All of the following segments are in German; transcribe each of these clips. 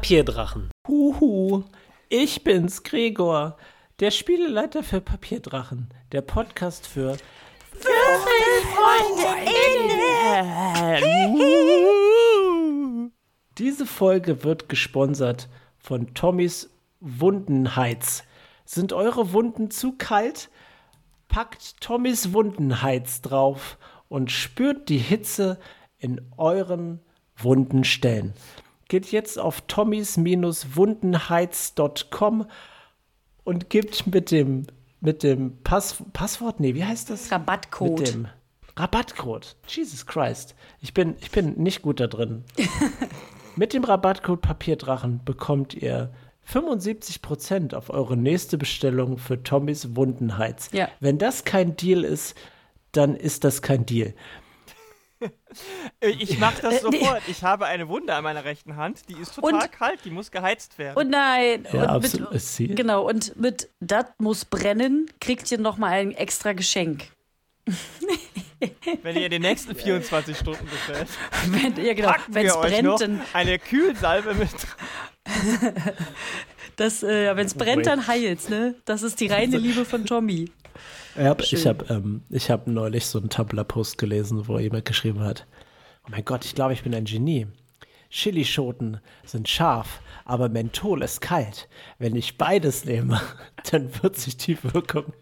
Papierdrachen. Huhu, ich bin's, Gregor, der Spieleleiter für Papierdrachen, der Podcast für Diese Folge wird gesponsert von Tommys Wundenheiz. Sind eure Wunden zu kalt? Packt Tommys Wundenheiz drauf und spürt die Hitze in euren wunden Stellen. Geht jetzt auf tommys-wundenheiz.com und gibt mit dem mit dem Pass Passwort, nee, wie heißt das? Rabattcode. Mit dem Rabattcode. Jesus Christ. Ich bin, ich bin nicht gut da drin. mit dem Rabattcode Papierdrachen bekommt ihr 75% auf eure nächste Bestellung für Tommys Wundenheiz. Ja. Wenn das kein Deal ist, dann ist das kein Deal. Ich mache das Äh, sofort. Ich habe eine Wunde an meiner rechten Hand, die ist total Und- kalt, die muss geheizt werden. Und nein, Ja, und absolut. mit, Sie- genau, und mit Das muss brennen, kriegt ihr nochmal ein extra Geschenk. Wenn ihr in den nächsten 24 Stunden bestellt, Wenn, ja, genau, packen wenn es wir euch noch brennt, dann, eine Kühlsalbe mit. das, äh, wenn's brennt, dann heilt's, ne? Das ist die reine Liebe von Tommy. Ja, ich habe ähm, ich hab neulich so einen Tumblr-Post gelesen, wo jemand geschrieben hat: Oh mein Gott, ich glaube, ich bin ein Genie. Chilischoten sind scharf, aber Menthol ist kalt. Wenn ich beides nehme, dann wird sich die Wirkung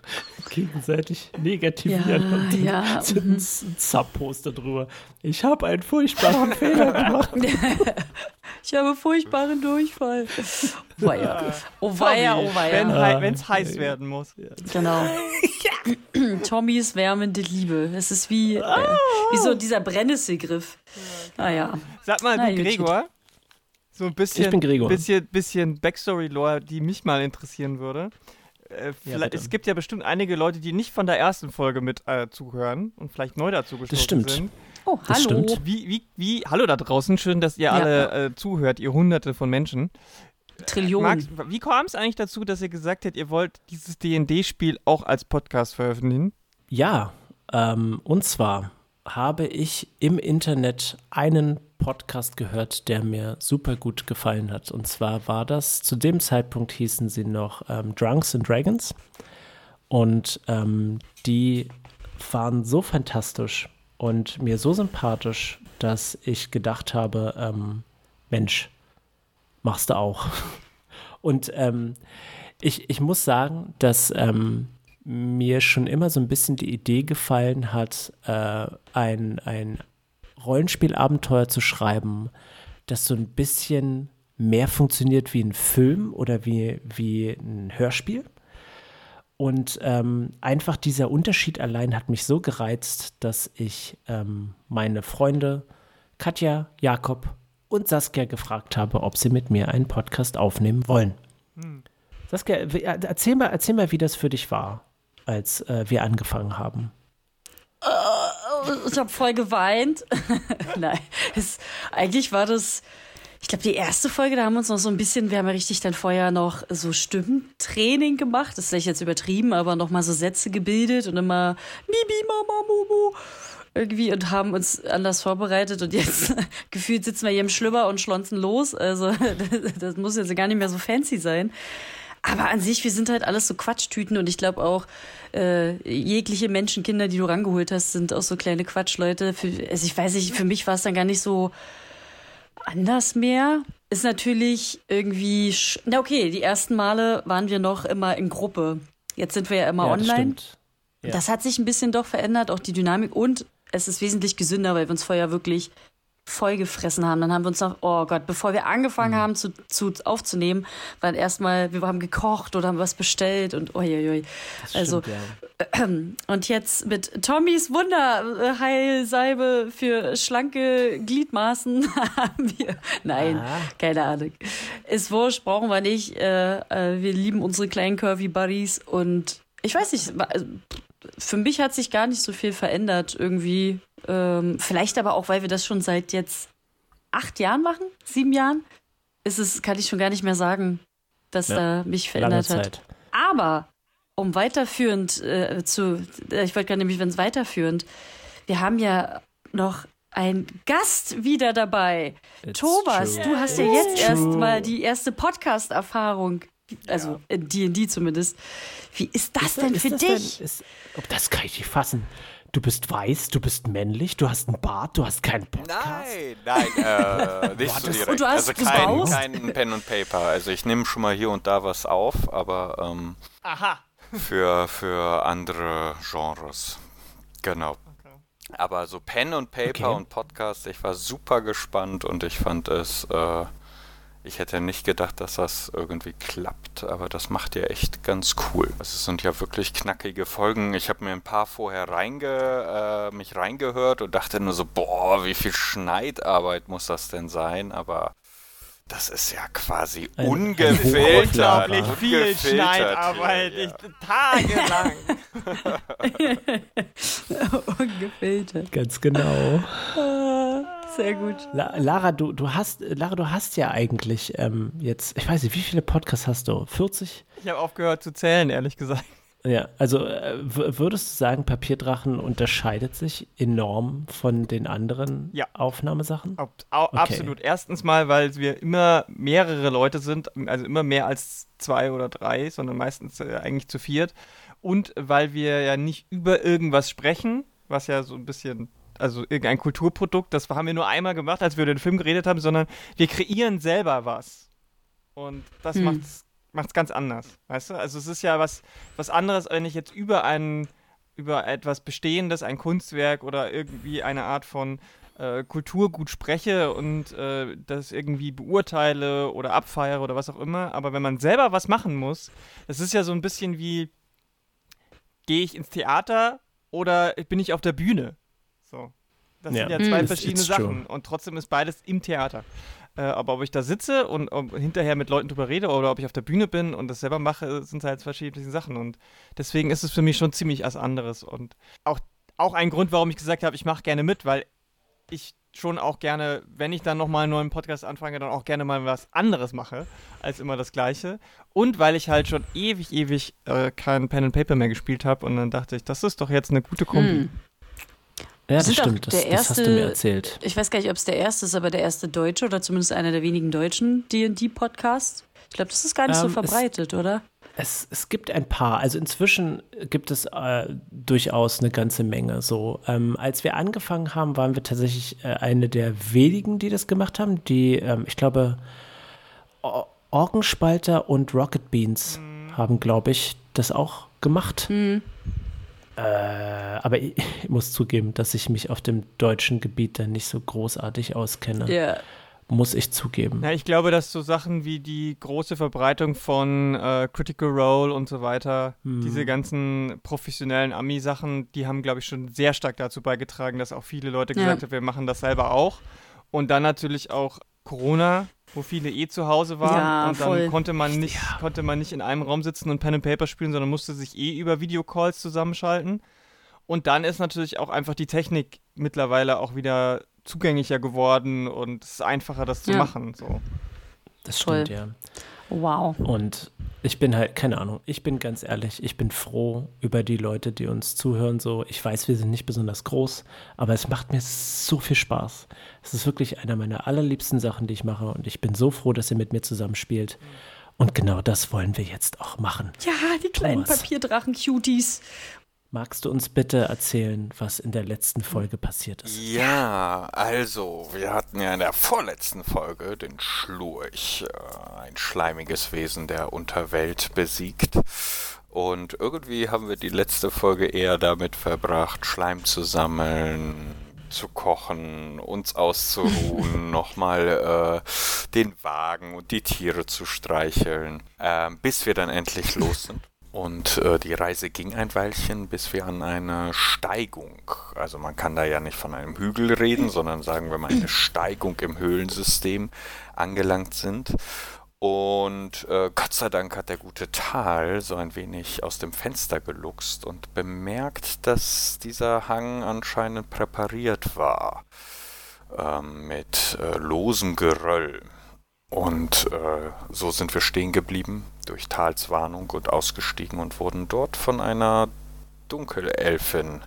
gegenseitig negativieren. Ja, und dann ja, sind ein Subposter drüber. Ich habe einen furchtbaren Fehler gemacht. Ich habe furchtbaren Durchfall. Weia. Oh weia, oh Wenn weia. es heiß werden muss. Genau. Tommys wärmende Liebe. Es ist wie, äh, wie so dieser Brennnesselgriff. Naja. Sag mal, Na, du gut. Gregor, so ein bisschen, Ich bin Gregor. bisschen, bisschen Backstory-Lore, die mich mal interessieren würde. Äh, vielleicht, bitte. es gibt ja bestimmt einige Leute, die nicht von der ersten Folge mit äh, zuhören und vielleicht neu dazu gestoßen stimmt. sind. Oh, Das hallo. stimmt. Wie, wie, wie, hallo da draußen, schön, dass ihr Ja. alle äh, zuhört, ihr Hunderte von Menschen. Trillionen. Max, wie kam es eigentlich dazu, dass ihr gesagt habt, ihr wollt dieses D&D-Spiel auch als Podcast veröffentlichen? Ja, ähm, und zwar habe ich im Internet einen Podcast gehört, der mir super gut gefallen hat. Und zwar war das, zu dem Zeitpunkt hießen sie noch ähm, Drunks and Dragons. Und ähm, die waren so fantastisch und mir so sympathisch, dass ich gedacht habe, ähm, Mensch, machst du auch. Und ähm, ich, ich muss sagen, dass ähm, mir schon immer so ein bisschen die Idee gefallen hat, äh, ein, ein Rollenspielabenteuer zu schreiben, das so ein bisschen mehr funktioniert wie ein Film oder wie, wie ein Hörspiel. Und ähm, einfach dieser Unterschied allein hat mich so gereizt, dass ich ähm, meine Freunde Katja, Jakob und Saskia gefragt habe, ob sie mit mir einen Podcast aufnehmen wollen. Saskia, wie- äh, erzähl mal, erzähl mal, wie das für dich war, als äh, wir angefangen haben. Ich habe voll geweint. Nein, es, eigentlich war das, ich glaube, die erste Folge, da haben wir uns noch so ein bisschen, wir haben ja richtig dann vorher noch so Stimmtraining gemacht. Das ist vielleicht jetzt übertrieben, aber noch mal so Sätze gebildet und immer Bibi, Mama, Mumu. Irgendwie und haben uns anders vorbereitet und jetzt gefühlt sitzen wir hier im Schlüpper und schlonzen los. Also das, das muss jetzt gar nicht mehr so fancy sein. Aber an sich, wir sind halt alles so Quatschtüten und ich glaube auch, äh, jegliche Menschenkinder, die du rangeholt hast, sind auch so kleine Quatschleute. Für, also ich weiß nicht, für mich war es dann gar nicht so anders mehr. Ist natürlich irgendwie, sch- na okay, die ersten Male waren wir noch immer in Gruppe. Jetzt sind wir ja immer Ja, das online. stimmt. Ja. Das hat sich ein bisschen doch verändert, auch die Dynamik und es ist wesentlich gesünder, weil wir uns vorher wirklich voll gefressen haben. Dann haben wir uns noch, oh Gott, bevor wir angefangen Mhm. haben zu, zu aufzunehmen, waren erstmal, wir haben gekocht oder haben was bestellt und uiuiui. Das Also, stimmt, ja. und jetzt mit Tommys Wunderheilsalbe für schlanke Gliedmaßen haben wir. Nein, Ah. keine Ahnung. Ist wurscht, brauchen wir nicht. Äh, äh, wir lieben unsere kleinen Curvy Buddies und ich weiß nicht, also, für mich hat sich gar nicht so viel verändert irgendwie. Ähm, vielleicht aber auch, weil wir das schon seit jetzt acht Jahren machen, sieben Jahren, ist es, kann ich schon gar nicht mehr sagen, dass Ja, da mich Lange verändert hat. Aber um weiterführend äh, zu, äh, ich wollte gerade nämlich, wenn es weiterführend, wir haben ja noch ein Gast wieder dabei. It's Thomas, true. du hast ja jetzt erst true. mal die erste Podcast-Erfahrung. Also in D&D zumindest. Wie ist das denn Ist für das dich? Denn, ist, das kann ich nicht fassen. Du bist weiß, du bist männlich, du hast einen Bart, du hast keinen Podcast. Nein, nein, äh, nicht so direkt. Und du hast also kein, kein Pen und Paper. Also ich nehme schon mal hier und da was auf, aber ähm, für, für andere Genres. Genau. Aber so Pen und Paper Okay. und Podcast, ich war super gespannt und ich fand es, äh, ich hätte nicht gedacht, dass das irgendwie klappt, aber das macht ihr echt ganz cool. Es sind ja wirklich knackige Folgen. Ich habe mir ein paar vorher reinge, äh, mich reingehört und dachte nur so, boah, wie viel Schneidarbeit muss das denn sein? Aber das ist ja quasi Ein- ungefiltert. Unglaublich Unglaublich viel Schneidarbeit. hier, Ich, tagelang. Ungefiltert. Ganz genau. Sehr gut. La Lara, du, du hast, Lara, du hast ja eigentlich ähm, jetzt, ich weiß nicht, wie viele Podcasts hast du? 40? Ich habe aufgehört zu zählen, ehrlich gesagt. Ja, also äh, würdest du sagen, Papierdrachen unterscheidet sich enorm von den anderen Ja. Aufnahmesachen? Ab, au, Okay. Absolut. Erstens mal, weil wir immer mehrere Leute sind, also immer mehr als zwei oder drei, sondern meistens äh, eigentlich zu viert. Und weil wir ja nicht über irgendwas sprechen, was ja so ein bisschen, also irgendein Kulturprodukt, das haben wir nur einmal gemacht, als wir über den Film geredet haben, sondern wir kreieren selber was. Und das Hm. macht's macht's ganz anders, weißt du? Also es ist ja was, was anderes, wenn ich jetzt über ein, über etwas Bestehendes, ein Kunstwerk oder irgendwie eine Art von äh, Kulturgut spreche und äh, das irgendwie beurteile oder abfeiere oder was auch immer. Aber wenn man selber was machen muss, das ist ja so ein bisschen wie, gehe ich ins Theater oder bin ich auf der Bühne? So. Das Ja. sind ja zwei Mm. verschiedene true. Sachen und trotzdem ist beides im Theater. Äh, aber ob ich da sitze und ob hinterher mit Leuten drüber rede oder ob ich auf der Bühne bin und das selber mache, sind halt verschiedene Sachen. Und deswegen ist es für mich schon ziemlich was anderes. Und auch, auch ein Grund, warum ich gesagt habe, ich mache gerne mit, weil ich schon auch gerne, wenn ich dann nochmal einen neuen Podcast anfange, dann auch gerne mal was anderes mache, als immer das Gleiche. Und weil ich halt schon ewig, ewig äh, kein Pen and Paper mehr gespielt habe und dann dachte ich, das ist doch jetzt eine gute Kombi. Hm. Ja, das doch stimmt, das, der das hast du erste- mir erzählt. Ich weiß gar nicht, ob es der erste ist, aber der erste deutsche oder zumindest einer der wenigen deutschen D&D-Podcasts. Ich glaube, das ist gar nicht so Ähm, es- verbreitet, oder? Es, es gibt ein paar, also inzwischen gibt es äh, durchaus eine ganze Menge. So, ähm, als wir angefangen haben, waren wir tatsächlich äh, eine der wenigen, die das gemacht haben. Die, ähm, ich glaube, Orgenspalter und Rocket Beans haben, glaube ich, das auch gemacht. Äh, aber ich, ich muss zugeben, dass ich mich auf dem deutschen Gebiet dann nicht so großartig auskenne. Ja. Muss ich zugeben. Ja, ich glaube, dass so Sachen wie die große Verbreitung von äh, Critical Role und so weiter, Hm. diese ganzen professionellen Ami-Sachen, die haben, glaube ich, schon sehr stark dazu beigetragen, dass auch viele Leute Ja. gesagt haben, wir machen das selber auch. Und dann natürlich auch Corona, wo viele eh zu Hause waren Ja, und dann voll. konnte man nicht, konnte man nicht in einem Raum sitzen und Pen and Paper spielen, sondern musste sich eh über Videocalls zusammenschalten. Und dann ist natürlich auch einfach die Technik mittlerweile auch wieder zugänglicher geworden und es ist einfacher, das zu Ja. machen. So. Das Voll. stimmt, ja. Wow. Und ich bin halt, keine Ahnung, ich bin ganz ehrlich, ich bin froh über die Leute, die uns zuhören. So, ich weiß, wir sind nicht besonders groß, aber es macht mir so viel Spaß. Es ist wirklich einer meiner allerliebsten Sachen, die ich mache. Und ich bin so froh, dass ihr mit mir zusammenspielt. Und genau das wollen wir jetzt auch machen. Ja, die kleinen Thomas. Papierdrachen-Cuties. Magst du uns bitte erzählen, was in der letzten Folge passiert ist? Ja, also, wir hatten ja in der vorletzten Folge den Schlurch, äh, ein schleimiges Wesen der Unterwelt besiegt. Und irgendwie haben wir die letzte Folge eher damit verbracht, Schleim zu sammeln, zu kochen, uns auszuruhen, nochmal äh, den Wagen und die Tiere zu streicheln, äh, bis wir dann endlich los sind. Und äh, die Reise ging ein Weilchen, bis wir an eine Steigung, also man kann da ja nicht von einem Hügel reden, sondern sagen wir mal eine Steigung im Höhlensystem angelangt sind. Und äh, Gott sei Dank hat der gute Tal so ein wenig aus dem Fenster geluchst und bemerkt, dass dieser Hang anscheinend präpariert war ähm, mit äh, losem Geröll. Und äh, so sind wir stehen geblieben durch Tals Warnung und ausgestiegen und wurden dort von einer Dunkelelfin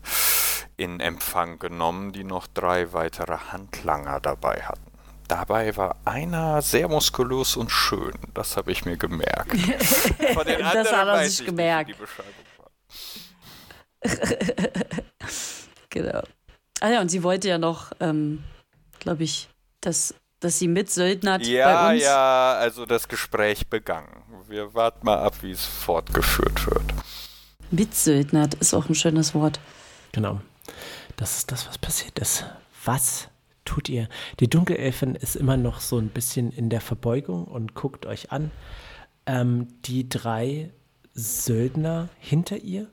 in Empfang genommen, die noch drei weitere Handlanger dabei hatten. Dabei war einer sehr muskulös und schön. Das habe ich mir gemerkt. Von den das hat er sich gemerkt. Genau. Ah ja, und sie wollte ja noch, ähm, glaube ich, dass, dass sie mitsöldnert ja, bei uns. Ja, also das Gespräch begangen. Wir warten mal ab, wie es fortgeführt wird. Mitsöldnert ist auch ein schönes Wort. Genau. Das ist das, was passiert ist. Was tut ihr? Die Dunkelelfin ist immer noch so ein bisschen in der Verbeugung und guckt euch an. Ähm, die drei Söldner hinter ihr,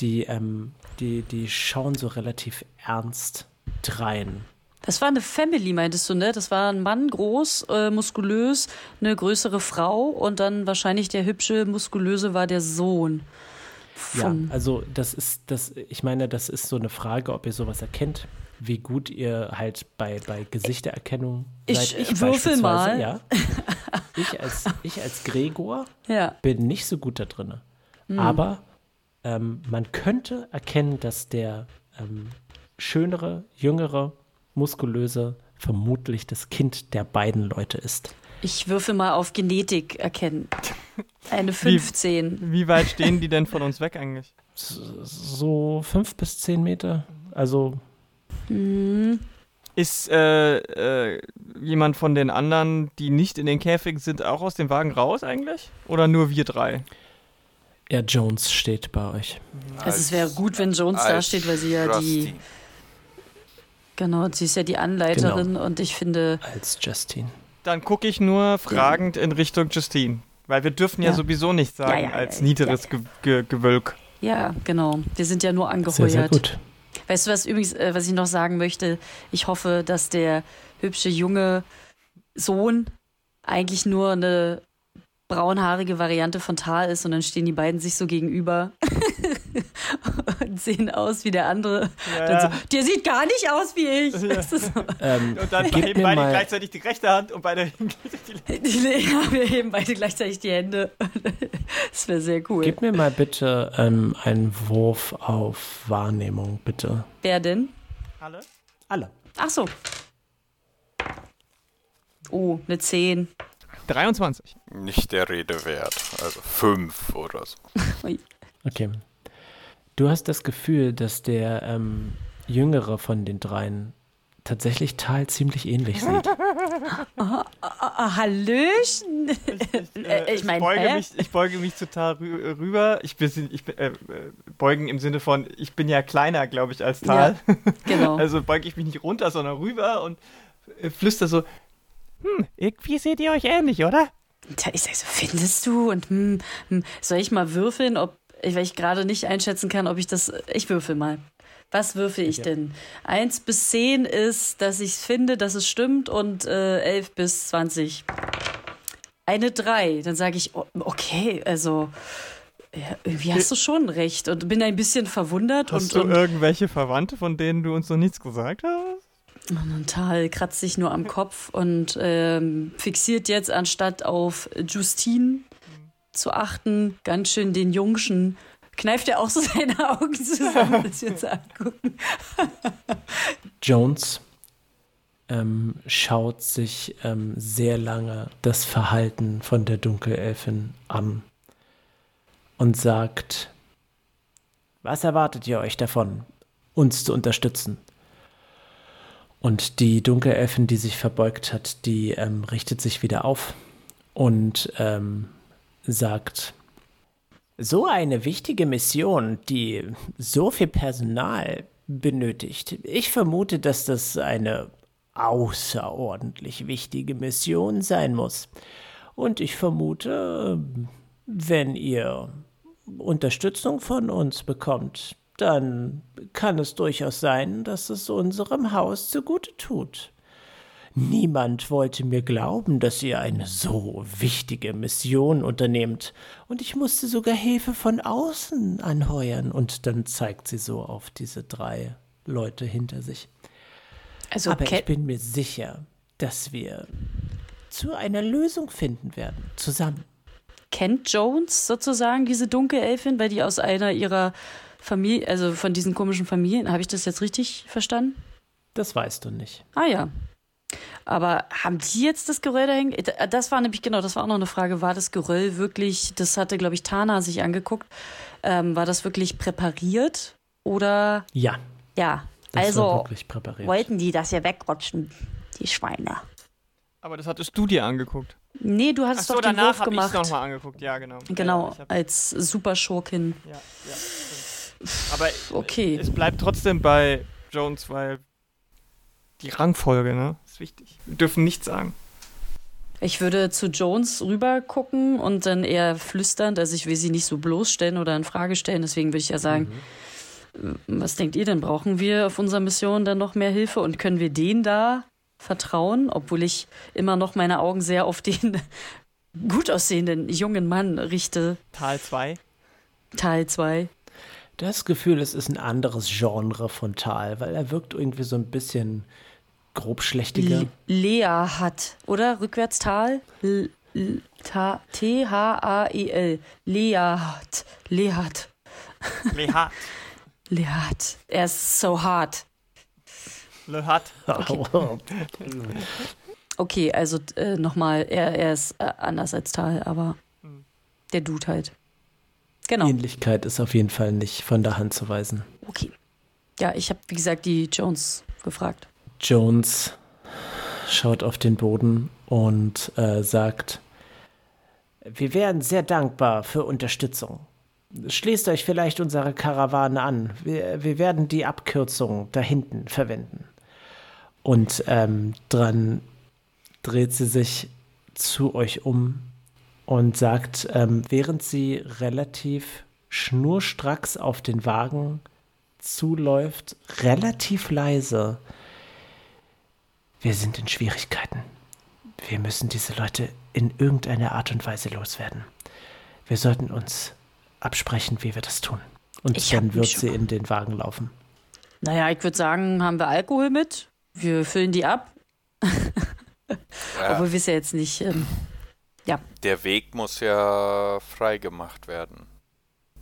die, ähm, die, die schauen so relativ ernst drein. Das war eine Family, meintest du, ne? Das war ein Mann, groß, äh, muskulös, eine größere Frau und dann wahrscheinlich der hübsche, muskulöse war der Sohn. Ja, also das ist, das, ich meine, das ist so eine Frage, ob ihr sowas erkennt, wie gut ihr halt bei, bei Gesichtererkennung ich, seid. Ich würfel mal. Ja. Ich als, ich als Gregor ja. bin nicht so gut da drin. Mhm. Aber ähm, man könnte erkennen, dass der ähm, schönere, jüngere, muskulöse vermutlich das Kind der beiden Leute ist. Ich würfe mal auf Genetik erkennen. Eine 15. Wie, wie, weit stehen die denn von uns weg eigentlich? So fünf bis zehn Meter. Also. Hm. Ist äh, äh, jemand von den anderen, die nicht in den Käfigen sind, auch aus dem Wagen raus eigentlich? Oder nur wir drei? Ja, Jones steht bei euch. Also es wäre gut, wenn Jones da steht, weil sie ja die. Genau, sie ist ja die Anleiterin genau. und ich finde. Als Justine. Dann gucke ich nur fragend in Richtung Justine. Weil wir dürfen ja, ja sowieso nicht sagen, ja, ja, als niederes Ge Ge Gewölk. Ja, genau. Wir sind ja nur angeheuert. Sehr, sehr gut. Weißt du was übrigens, äh, was ich noch sagen möchte? Ich hoffe, dass der hübsche junge Sohn eigentlich nur eine braunhaarige Variante von Tal ist und dann stehen die beiden sich so gegenüber und sehen aus wie der andere. Ja, so, der sieht gar nicht aus wie ich. Ja. So. Ähm, und dann heben beide gleichzeitig die rechte Hand und beide heben gleichzeitig die Hände. Ja, wir heben beide gleichzeitig die Hände. Das wäre sehr cool. Gib mir mal bitte ähm, einen Wurf auf Wahrnehmung, bitte. Wer denn? Alle? Alle. Ach so. Oh, eine 10. 23. Nicht der Rede wert. Also 5 oder so. okay. Du hast das Gefühl, dass der ähm, Jüngere von den dreien tatsächlich Tal ziemlich ähnlich sieht. Oh, oh, oh, Hallöchen! Ich, ich, äh, ich, mein, ich, beuge mich, ich beuge mich total rüber. Ich bin, ich bin äh, beugen im Sinne von, ich bin ja kleiner, glaube ich, als Tal. Ja, genau. Also beuge ich mich nicht runter, sondern rüber und äh, flüster so, hm, irgendwie seht ihr euch ähnlich, oder? Da ist also, findest du? Und hm, hm, soll ich mal würfeln, ob, weil ich gerade nicht einschätzen kann, ob ich das, ich würfel mal. Was würfel ich ja. denn? Eins bis zehn ist, dass ich finde, dass es stimmt und äh, elf bis zwanzig. Eine drei. Dann sage ich, okay, also ja, irgendwie hast du schon recht und bin ein bisschen verwundert. Hast und, du irgendwelche Verwandte, von denen du uns noch nichts gesagt hast? Tal kratzt sich nur am Kopf und ähm, fixiert jetzt, anstatt auf Justine zu achten, ganz schön den Jungschen. Kneift er auch so seine Augen zusammen, dass wir uns angucken. Jones ähm, schaut sich ähm, sehr lange das Verhalten von der Dunkelelfin an und sagt, was erwartet ihr euch davon, uns zu unterstützen? Und die Dunkelelfin, die sich verbeugt hat, die ähm, richtet sich wieder auf und ähm, sagt, so eine wichtige Mission, die so viel Personal benötigt. Ich vermute, dass das eine außerordentlich wichtige Mission sein muss. Und ich vermute, wenn ihr Unterstützung von uns bekommt, dann kann es durchaus sein, dass es unserem Haus zugute tut. Niemand wollte mir glauben, dass ihr eine so wichtige Mission unternehmt, und ich musste sogar Hilfe von außen anheuern, und dann zeigt sie so auf diese drei Leute hinter sich. Also, Aber ich bin mir sicher, dass wir zu einer Lösung finden werden, zusammen. Kennt Jones sozusagen diese Dunkelelfin, weil die aus einer ihrer Familie, also von diesen komischen Familien. Habe ich das jetzt richtig verstanden? Das weißt du nicht. Ah ja. Aber haben die jetzt das Geröll da hängen? Das war nämlich, genau, das war auch noch eine Frage. War das Geröll wirklich, das hatte, glaube ich, Tana sich angeguckt, ähm, war das wirklich präpariert oder? Ja. Ja, Das also war wirklich präpariert. wollten die das ja wegrutschen, die Schweine. Aber das hattest du dir angeguckt. Nee, du hattest Achso, doch den danach Wurf gemacht. nochmal angeguckt. Ja, genau. Genau, Ja, als Superschurkin. ja, ja, stimmt. Aber Okay. es bleibt trotzdem bei Jones, weil die Rangfolge, ne? Ist wichtig. Wir dürfen nichts sagen. Ich würde zu Jones rüber gucken und dann eher flüsternd, also ich will sie nicht so bloßstellen oder in Frage stellen, deswegen würde ich ja sagen, was denkt ihr denn? Brauchen wir auf unserer Mission dann noch mehr Hilfe und können wir denen da vertrauen, obwohl ich immer noch meine Augen sehr auf den gut aussehenden jungen Mann richte, Tal 2. Teil 2. Das Gefühl, es ist ein anderes Genre von Tal, weil er wirkt irgendwie so ein bisschen grobschlächtiger. Lea hat, oder? Rückwärtstal? L T-H-A-E-L. Lea hat. Lea hat. Le Hat. Lea hat. Er ist so hart. Le Hat. Okay, also äh, nochmal, er, er ist äh, anders als Tal, aber der Dude halt. Genau. Ähnlichkeit ist auf jeden Fall nicht von der Hand zu weisen. Okay. Ja, ich habe, wie gesagt, die Jones gefragt. Jones schaut auf den Boden und äh, sagt, wir wären sehr dankbar für Unterstützung. Schließt euch vielleicht unsere Karawane an. Wir, wir werden die Abkürzung da hinten verwenden. Und ähm, dran dreht sie sich zu euch um und sagt, ähm, während sie relativ schnurstracks auf den Wagen zuläuft, relativ leise, wir sind in Schwierigkeiten. Wir müssen diese Leute in irgendeiner Art und Weise loswerden. Wir sollten uns absprechen, wie wir das tun. Und Ich dann wird sie in den Wagen laufen. Naja, ich würde sagen, haben wir Alkohol mit? Wir füllen die ab. Ja, Obwohl wir es ja jetzt nicht. Ähm, der Weg muss ja frei gemacht werden.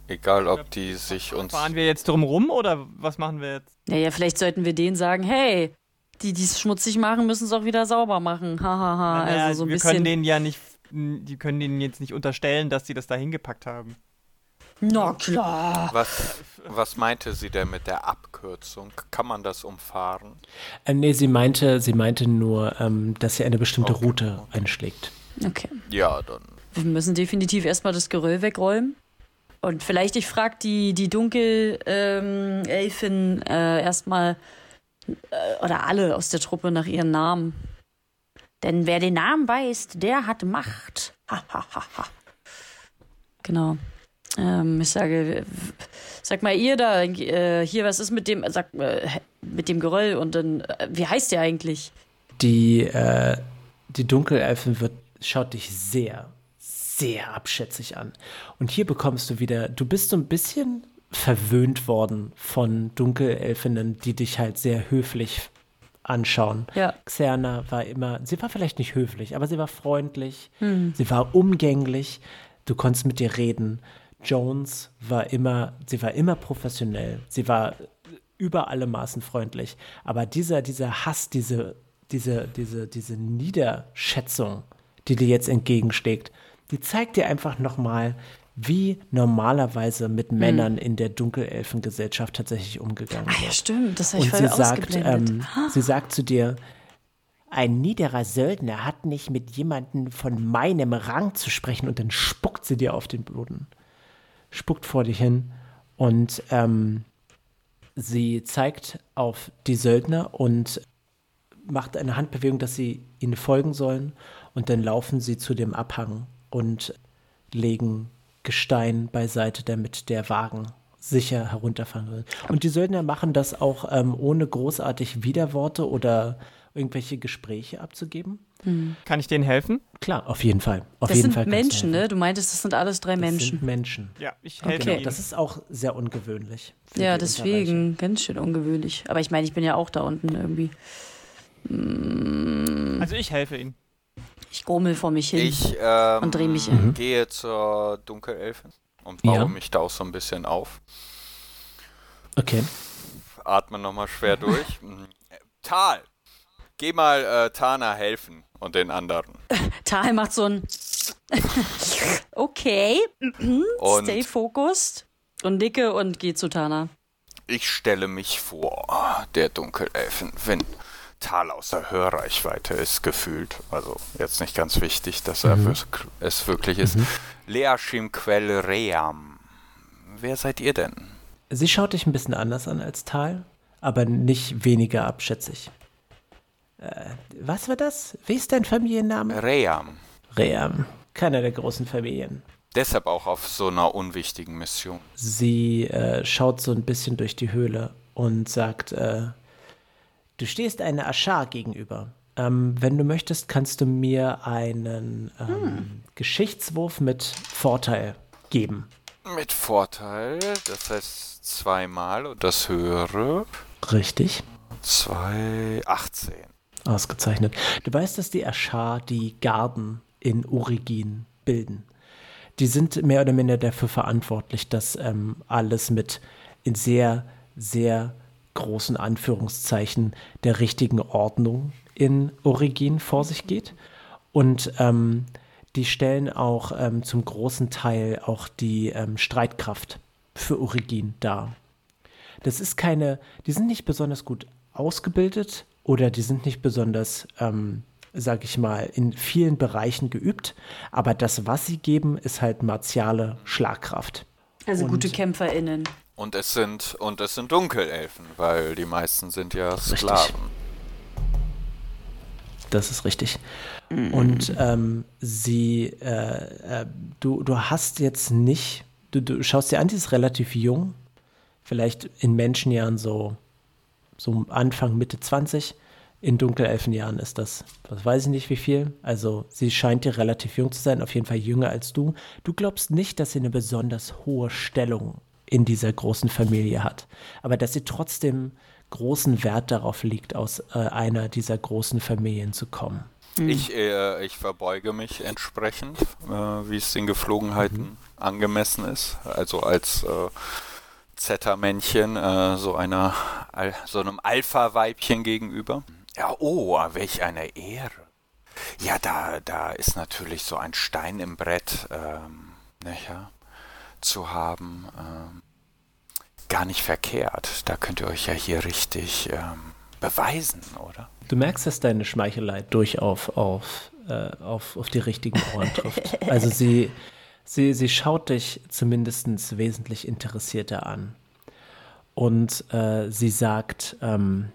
Egal, ob die sich uns. Fahren wir jetzt drum rum oder was machen wir jetzt? naja, vielleicht sollten wir denen sagen: hey, die, die es schmutzig machen, müssen es auch wieder sauber machen. Hahaha. Naja, also so ein wir bisschen. können denen ja nicht, die können denen jetzt nicht unterstellen, dass sie das da hingepackt haben. Na klar. Was, was meinte sie denn mit der Abkürzung? Kann man das umfahren? Äh, nee, sie meinte, sie meinte nur, ähm, dass sie eine bestimmte Okay, Route okay. einschlägt. Okay. Ja, dann. Wir müssen definitiv erstmal das Geröll wegräumen. Und vielleicht, ich frage die, die Dunkelelfin ähm, äh, erstmal, oder alle aus der Truppe nach ihren Namen. Denn wer den Namen weiß, der hat Macht. Ha, ha, ha, ha. Genau. Ähm, ich sage, sag mal ihr da, äh, hier, was ist mit dem, sag, äh, mit dem Geröll und dann, äh, wie heißt der eigentlich? Die, äh, die Dunkelelfin wird, schaut dich sehr, sehr abschätzig an. Und hier bekommst du wieder, du bist so ein bisschen verwöhnt worden von Dunkelelfinnen, die dich halt sehr höflich anschauen. Ja. Xerna war immer, sie war vielleicht nicht höflich, aber sie war freundlich, sie war umgänglich, du konntest mit ihr reden. Jones war immer, sie war immer professionell, sie war über alle Maßen freundlich, aber dieser, dieser Hass, diese, diese, diese, diese Niederschätzung, die dir jetzt entgegenschlägt, die zeigt dir einfach nochmal, wie normalerweise mit Männern in der Dunkelelfengesellschaft tatsächlich umgegangen Ah ja, wird. stimmt, das habe ich Und voll sie sagt, ähm, sie sagt zu dir, ein niederer Söldner hat nicht mit jemandem von meinem Rang zu sprechen und dann spuckt sie dir auf den Boden. Spuckt vor dich hin und ähm, sie zeigt auf die Söldner und macht eine Handbewegung, dass sie ihnen folgen sollen und dann laufen sie zu dem Abhang und legen Gestein beiseite, damit der Wagen sicher herunterfahren wird. Und die Söldner machen das auch ähm, ohne großartig Widerworte oder irgendwelche Gespräche abzugeben. Kann ich denen helfen? Klar, auf jeden Fall. Auf Das jeden sind Fall Menschen, ne? Du meintest, das sind alles drei Das Menschen. sind Menschen. Ja, ich helfe Okay. ihnen. Das ist auch sehr ungewöhnlich. für Ja, deswegen, ganz schön ungewöhnlich. Aber ich meine, ich bin ja auch da unten irgendwie. Also ich helfe ihnen. Ich grummel vor mich hin. Ich ähm, Und dreh mich um. gehe zur Dunkelelfin und baue Ja. mich da auch so ein bisschen auf. Okay. Atmen nochmal schwer durch. Mhm. Tal, geh mal äh, Tana helfen und den anderen. Tal macht so ein Okay, mhm. Und- stay focused. Und nicke und geht zu Tana. Ich stelle mich vor, der Dunkelelfen, wenn Tal außer Hörreichweite ist, gefühlt. Also jetzt nicht ganz wichtig, dass er wirk- es wirklich ist. Leashim Quell Ream. Wer seid ihr denn? Sie schaut dich ein bisschen anders an als Tal, aber nicht weniger abschätzig. Äh, was war das? Wie ist dein Familienname? Ream. Ream. Keiner der großen Familien. Deshalb auch auf so einer unwichtigen Mission. Sie äh, schaut so ein bisschen durch die Höhle und sagt, äh, du stehst einer Aschar gegenüber. Ähm, wenn du möchtest, kannst du mir einen ähm, Geschichtswurf mit Vorteil geben. Mit Vorteil, das heißt zweimal und das höhere. Richtig. Zwei, 18. Ausgezeichnet. Du weißt, dass die Aschar die Garden in Origin bilden. Die sind mehr oder minder dafür verantwortlich, dass ähm, alles mit in sehr, sehr großen Anführungszeichen der richtigen Ordnung in Origin vor sich geht. Und ähm, die stellen auch ähm, zum großen Teil auch die ähm, Streitkraft für Origin dar. Das ist keine, die sind nicht besonders gut ausgebildet oder die sind nicht besonders, ähm, sag ich mal, in vielen Bereichen geübt. Aber das, was sie geben, ist halt martiale Schlagkraft. Also Und- gute KämpferInnen. Und es sind und es sind Dunkelelfen, weil die meisten sind ja Sklaven. Das ist richtig. Und ähm, sie, äh, äh, du, du hast jetzt nicht, du, du schaust dir an, die ist relativ jung, vielleicht in Menschenjahren so, so Anfang, Mitte 20. In Dunkelelfenjahren ist das, was weiß ich nicht wie viel. Also sie scheint dir relativ jung zu sein, auf jeden Fall jünger als du. Du glaubst nicht, dass sie eine besonders hohe Stellung in dieser großen Familie hat, aber dass sie trotzdem großen Wert darauf liegt, aus äh, einer dieser großen Familien zu kommen. Ich, äh, ich verbeuge mich entsprechend, äh, wie es den Geflogenheiten angemessen ist. Also als äh, Zeta-Männchen, äh, so einer so einem Alpha-Weibchen gegenüber. Ja, oh, welch eine Ehre. Ja, da, da ist natürlich so ein Stein im Brett ähm, nicht, ja, zu haben. Ähm, gar nicht verkehrt. Da könnt ihr euch ja hier richtig ähm, beweisen, oder? Du merkst, dass deine Schmeichelei durchaus auf, äh, auf, auf die richtigen Ohren trifft. Also sie, sie, sie schaut dich zumindest wesentlich interessierter an. Und äh, sie sagt, ähm,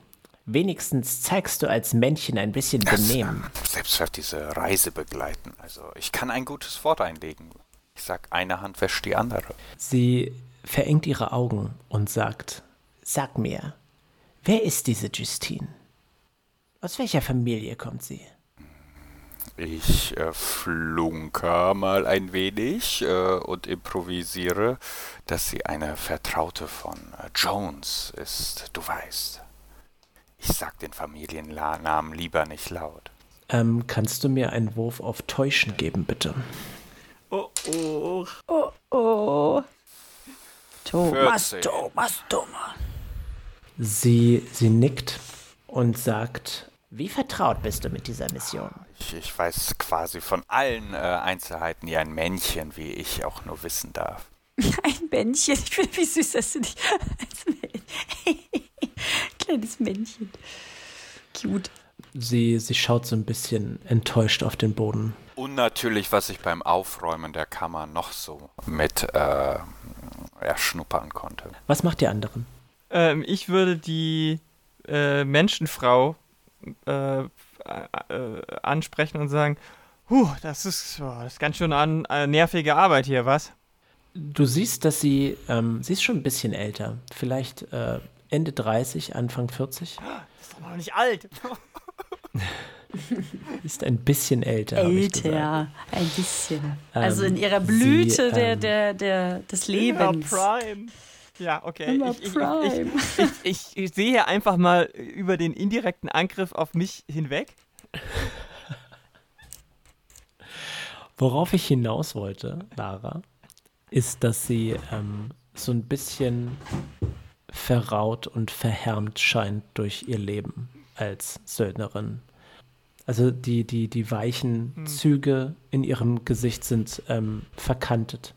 wenigstens zeigst du als Männchen ein bisschen Benehmen. ähm, selbst diese Reise begleiten. Also ich kann ein gutes Wort einlegen. Ich sag, eine Hand wäscht die andere. Sie verengt ihre Augen und sagt, sag mir, wer ist diese Justine? Aus welcher Familie kommt sie? Ich äh, flunker mal ein wenig äh, und improvisiere, dass sie eine Vertraute von äh, Jones ist, du weißt. Ich sag den Familiennamen lieber nicht laut. Ähm, kannst du mir einen Wurf auf Täuschen geben, bitte? Oh, oh. Oh, oh. Thomas, 14. Thomas, Thomas. Sie, sie nickt und sagt, wie vertraut bist du mit dieser Mission? Ich, ich weiß quasi von allen äh, Einzelheiten, die ein Männchen wie ich auch nur wissen darf. Ein Männchen. Ich finde, wie süß, dass du dich als Männchen. Kleines Männchen. Cute. Sie, sie schaut so ein bisschen enttäuscht auf den Boden. Und natürlich, was ich beim Aufräumen der Kammer noch so mit äh, erschnuppern konnte. Was macht die anderen? Ähm, ich würde die äh, Menschenfrau äh, äh, ansprechen und sagen, Huh, das ist, oh, das ist ganz schön an, äh, nervige Arbeit hier, was? Du siehst, dass sie, ähm, sie ist schon ein bisschen älter. Vielleicht äh, Ende 30, Anfang 40. Das ist doch noch nicht alt. Ist ein bisschen älter. Älter, ein bisschen. Ähm, also in ihrer sie, Blüte der, ähm, der, der, des Lebens. Prime. Ja, okay. Ich, ich, Prime. ich, ich, ich, ich sehe hier einfach mal über den indirekten Angriff auf mich hinweg. Worauf ich hinaus wollte, Lara, ist, dass sie ähm, so ein bisschen verraut und verhärmt scheint durch ihr Leben als Söldnerin. Also die, die, die weichen Hm. Züge in ihrem Gesicht sind ähm, verkantet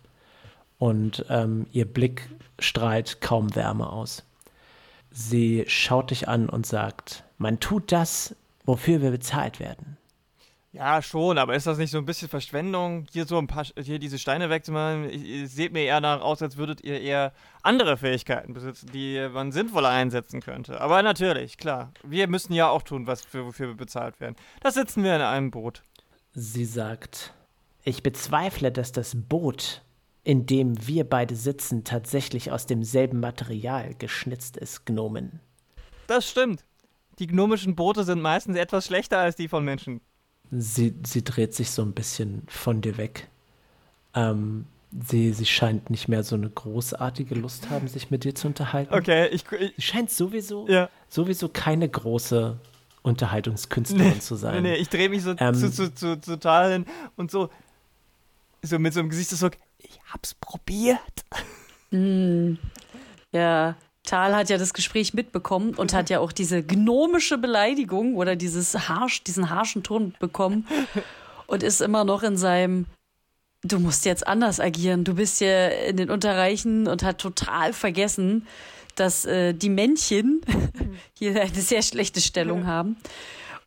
und ähm, ihr Blick strahlt kaum Wärme aus. Sie schaut dich an und sagt, man tut das, wofür wir bezahlt werden. Ja, schon, aber ist das nicht so ein bisschen Verschwendung, hier so ein paar, hier diese Steine wegzumachen? Seht mir eher danach aus, als würdet ihr eher andere Fähigkeiten besitzen, die man sinnvoller einsetzen könnte. Aber natürlich, klar, wir müssen ja auch tun, was für, wofür wir bezahlt werden. Da sitzen wir in einem Boot. Sie sagt, ich bezweifle, dass das Boot, in dem wir beide sitzen, tatsächlich aus demselben Material geschnitzt ist, Gnomen. Das stimmt. Die gnomischen Boote sind meistens etwas schlechter als die von Menschen. Sie, sie dreht sich so ein bisschen von dir weg. Ähm, sie, sie scheint nicht mehr so eine großartige Lust haben, sich mit dir zu unterhalten. Okay, ich, ich Sie scheint sowieso, ja. sowieso keine große Unterhaltungskünstlerin zu sein. Nee, nee, ich drehe mich so Ähm, zu, zu, zu, total hin und so, so mit so einem Gesichtsausdruck, ich hab's probiert. Hm. Ja, Tal hat ja das Gespräch mitbekommen und hat ja auch diese gnomische Beleidigung oder dieses harsch, diesen harschen Ton bekommen und ist immer noch in seinem Du musst jetzt anders agieren. Du bist ja in den Unterreichen und hat total vergessen, dass äh, die Männchen hier eine sehr schlechte Stellung haben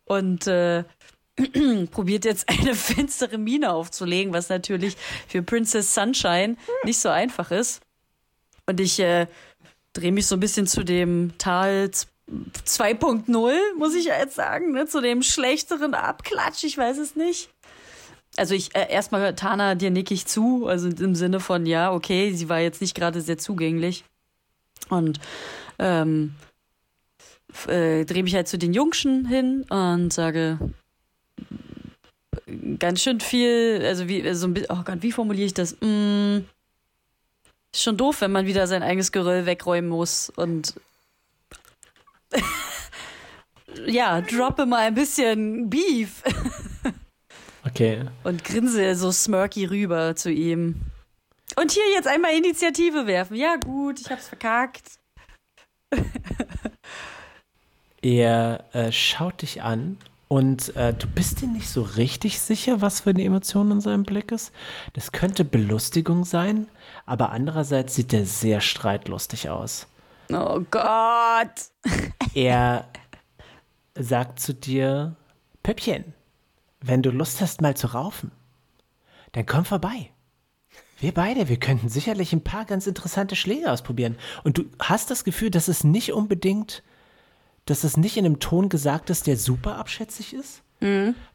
und äh, probiert jetzt eine finstere Miene aufzulegen, was natürlich für Princess Sunshine nicht so einfach ist. Und ich äh, drehe mich so ein bisschen zu dem Tal z- 2.0, muss ich jetzt sagen, ne? zu dem schlechteren Abklatsch, ich weiß es nicht. Also ich äh, erstmal Tana, dir nick ich zu, also im Sinne von ja, okay, sie war jetzt nicht gerade sehr zugänglich und ähm, äh, drehe mich halt zu den Jungschen hin und sage ganz schön viel, also wie so ein bisschen, oh Gott, wie formuliere ich das? Mm, ist schon doof, wenn man wieder sein eigenes Geröll wegräumen muss und ja, droppe mal ein bisschen Beef Okay, und grinse so smirky rüber zu ihm. Und hier jetzt einmal Initiative werfen. Ja, gut, ich hab's verkackt. er äh, schaut dich an und äh, du bist dir nicht so richtig sicher, was für eine Emotion in seinem Blick ist. Das könnte Belustigung sein, aber andererseits sieht er sehr streitlustig aus. Oh Gott. Er sagt zu dir, Püppchen, wenn du Lust hast, mal zu raufen, dann komm vorbei. Wir beide, wir könnten sicherlich ein paar ganz interessante Schläge ausprobieren. Und du hast das Gefühl, dass es nicht unbedingt, dass es nicht in einem Ton gesagt ist, der super abschätzig ist.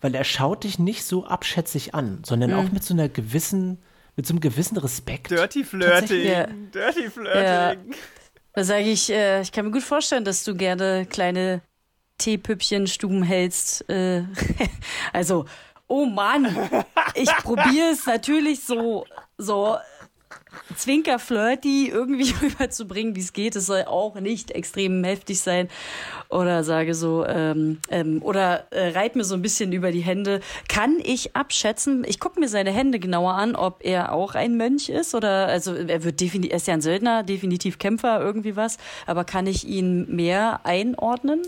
Weil er schaut dich nicht so abschätzig an, sondern auch mit so einer gewissen, mit so einem gewissen Respekt. Dirty Flirting. ja. Dirty Flirting. Da sage ich, äh, ich kann mir gut vorstellen, dass du gerne kleine Teepüppchenstuben hältst. Äh, also, oh Mann, ich probiere es natürlich so, so zwinker-flirty irgendwie rüberzubringen, wie es geht. Es soll auch nicht extrem heftig sein. Oder sage so, ähm, ähm, oder äh, reib mir so ein bisschen über die Hände. Kann ich abschätzen, ich gucke mir seine Hände genauer an, ob er auch ein Mönch ist oder, also er wird definitiv, er ist ja ein Söldner, definitiv Kämpfer, irgendwie was. Aber kann ich ihn mehr einordnen?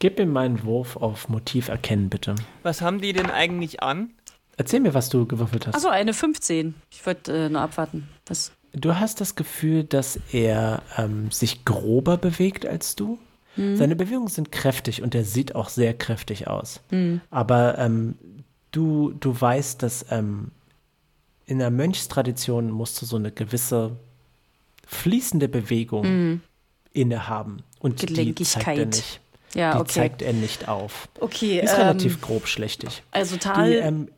Gib mir meinen Wurf auf Motiv erkennen, bitte. Was haben die denn eigentlich an? Erzähl mir, was du gewürfelt hast. Achso, eine 15. Ich wollte äh, nur abwarten. Was? Du hast das Gefühl, dass er ähm, sich grober bewegt als du. Seine Bewegungen sind kräftig und er sieht auch sehr kräftig aus. Aber ähm, du, du weißt, dass ähm, in der Mönchstradition musst du so eine gewisse fließende Bewegung innehaben. Und die zeigt er nicht. Ja, Die okay. zeigt er nicht auf. Okay, Ist ähm, relativ grobschlächtig. Also Die, Tal. ähm,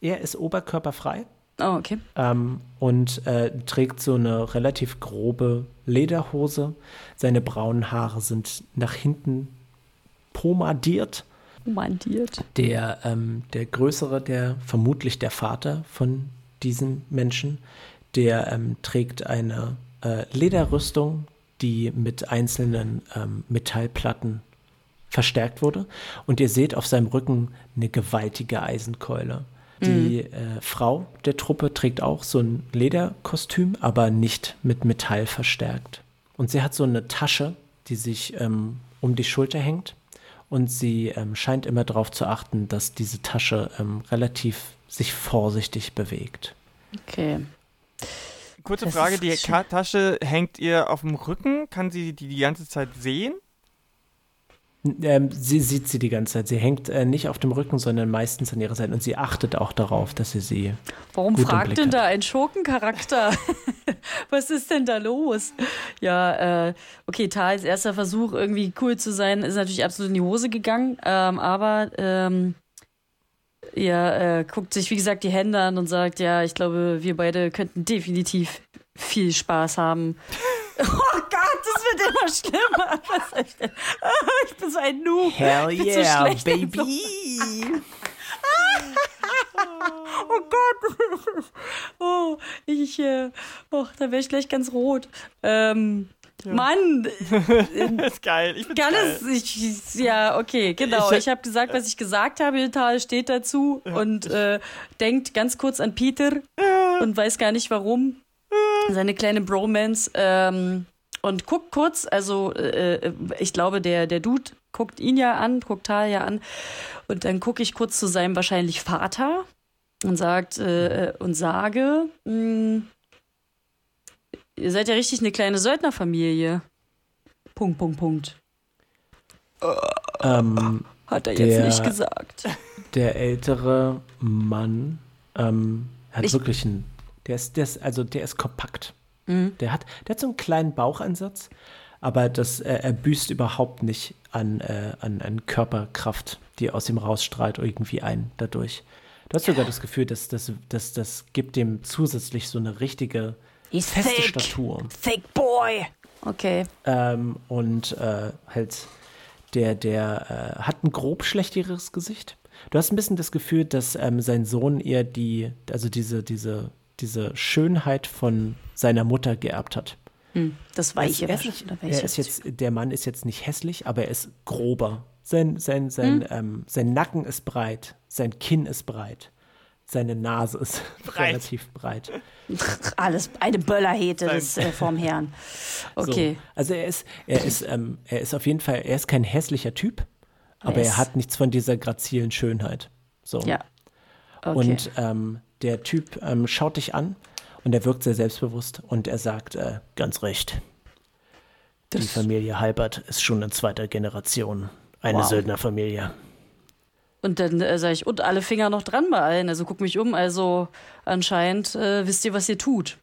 er ist oberkörperfrei oh, okay. ähm, und äh, trägt so eine relativ grobe Lederhose. Seine braunen Haare sind nach hinten pomadiert. Romantiert. Der, ähm, der größere, der vermutlich der Vater von diesem Menschen, der ähm, trägt eine äh, Lederrüstung, die mit einzelnen ähm, Metallplatten verstärkt wurde. Und ihr seht auf seinem Rücken eine gewaltige Eisenkeule. Die äh, Frau der Truppe trägt auch so ein Lederkostüm, aber nicht mit Metall verstärkt. Und sie hat so eine Tasche, die sich ähm, um die Schulter hängt. Und sie ähm, scheint immer darauf zu achten, dass diese Tasche ähm, relativ sich vorsichtig bewegt. Okay. Kurze Das Frage, die Tasche hängt ihr auf dem Rücken? Kann sie die die ganze Zeit sehen? Ähm, sie sieht sie die ganze Zeit. Sie hängt äh, nicht auf dem Rücken, sondern meistens an ihrer Seite. Und sie achtet auch darauf, dass sie sie. Warum Gut im fragt denn hat. da ein Schurkencharakter? Was ist denn da los? Ja, äh, okay, Tals erster Versuch, irgendwie cool zu sein, ist natürlich absolut in die Hose gegangen. Ähm, aber ähm, ja, äh, guckt sich, wie gesagt, die Hände an und sagt, ja, ich glaube, wir beide könnten definitiv viel Spaß haben. Oh Gott, das wird immer schlimmer. Ich, bin so ein Noob. Hell so yeah, in baby! Oh Gott. Oh, ich, äh, oh, da wäre ich gleich ganz rot. Ähm, Mann, Das ist geil. Ich kann geil. ich, ja, okay, genau. Ich- Ich, habe gesagt, was ich gesagt habe. Tal steht dazu und äh, denkt ganz kurz an Peter und weiß gar nicht warum. Seine kleine Bromance. Ähm, und guckt kurz, also äh, ich glaube, der, der Dude guckt ihn ja an, guckt Tal ja an. Und dann gucke ich kurz zu seinem wahrscheinlich Vater und sagt äh, und sage, mh, ihr seid ja richtig eine kleine Söldnerfamilie. Punkt, Punkt, Punkt. Ähm, Hat er Der- jetzt nicht gesagt. der ältere Mann ähm, hat Ich- wirklich einen. Der ist, der ist, also der ist kompakt. Mhm. Der hat, der hat so einen kleinen Bauchansatz, aber das, äh, er büßt überhaupt nicht an, äh, an, an Körperkraft, die aus ihm rausstrahlt, irgendwie ein dadurch. Du hast sogar das Gefühl, dass das, das, das gibt dem zusätzlich so eine richtige He's feste thick. Statur. Thick boy. Okay. Ähm, und äh, halt, der, der äh, hat ein grob schlechteres Gesicht. Du hast ein bisschen das Gefühl, dass ähm, sein Sohn eher die, also diese, diese, diese Schönheit von seiner Mutter geerbt hat. Hm, das ist, Weiche. er ist, oder er ist welches? jetzt, der Mann ist jetzt nicht hässlich, aber er ist grober. Sein, sein, sein, ähm, sein Nacken ist breit, sein Kinn ist breit, seine Nase ist relativ breit. Alles, eine Böllerhete des äh, vorm Herrn. Okay. So. Also er ist, er ist, ähm, er ist auf jeden Fall, er ist kein hässlicher Typ, aber Er er ist- hat nichts von dieser grazilen Schönheit. So. Ja. Okay. Und ähm, der Typ ähm, schaut dich an und er wirkt sehr selbstbewusst und er sagt, äh, ganz recht. Die Das- Familie Halbert ist schon in zweiter Generation eine Wow. Söldnerfamilie. Und dann äh, sage ich, und alle Finger noch dran bei allen. Also guck mich um. Also anscheinend äh, wisst ihr, was ihr tut.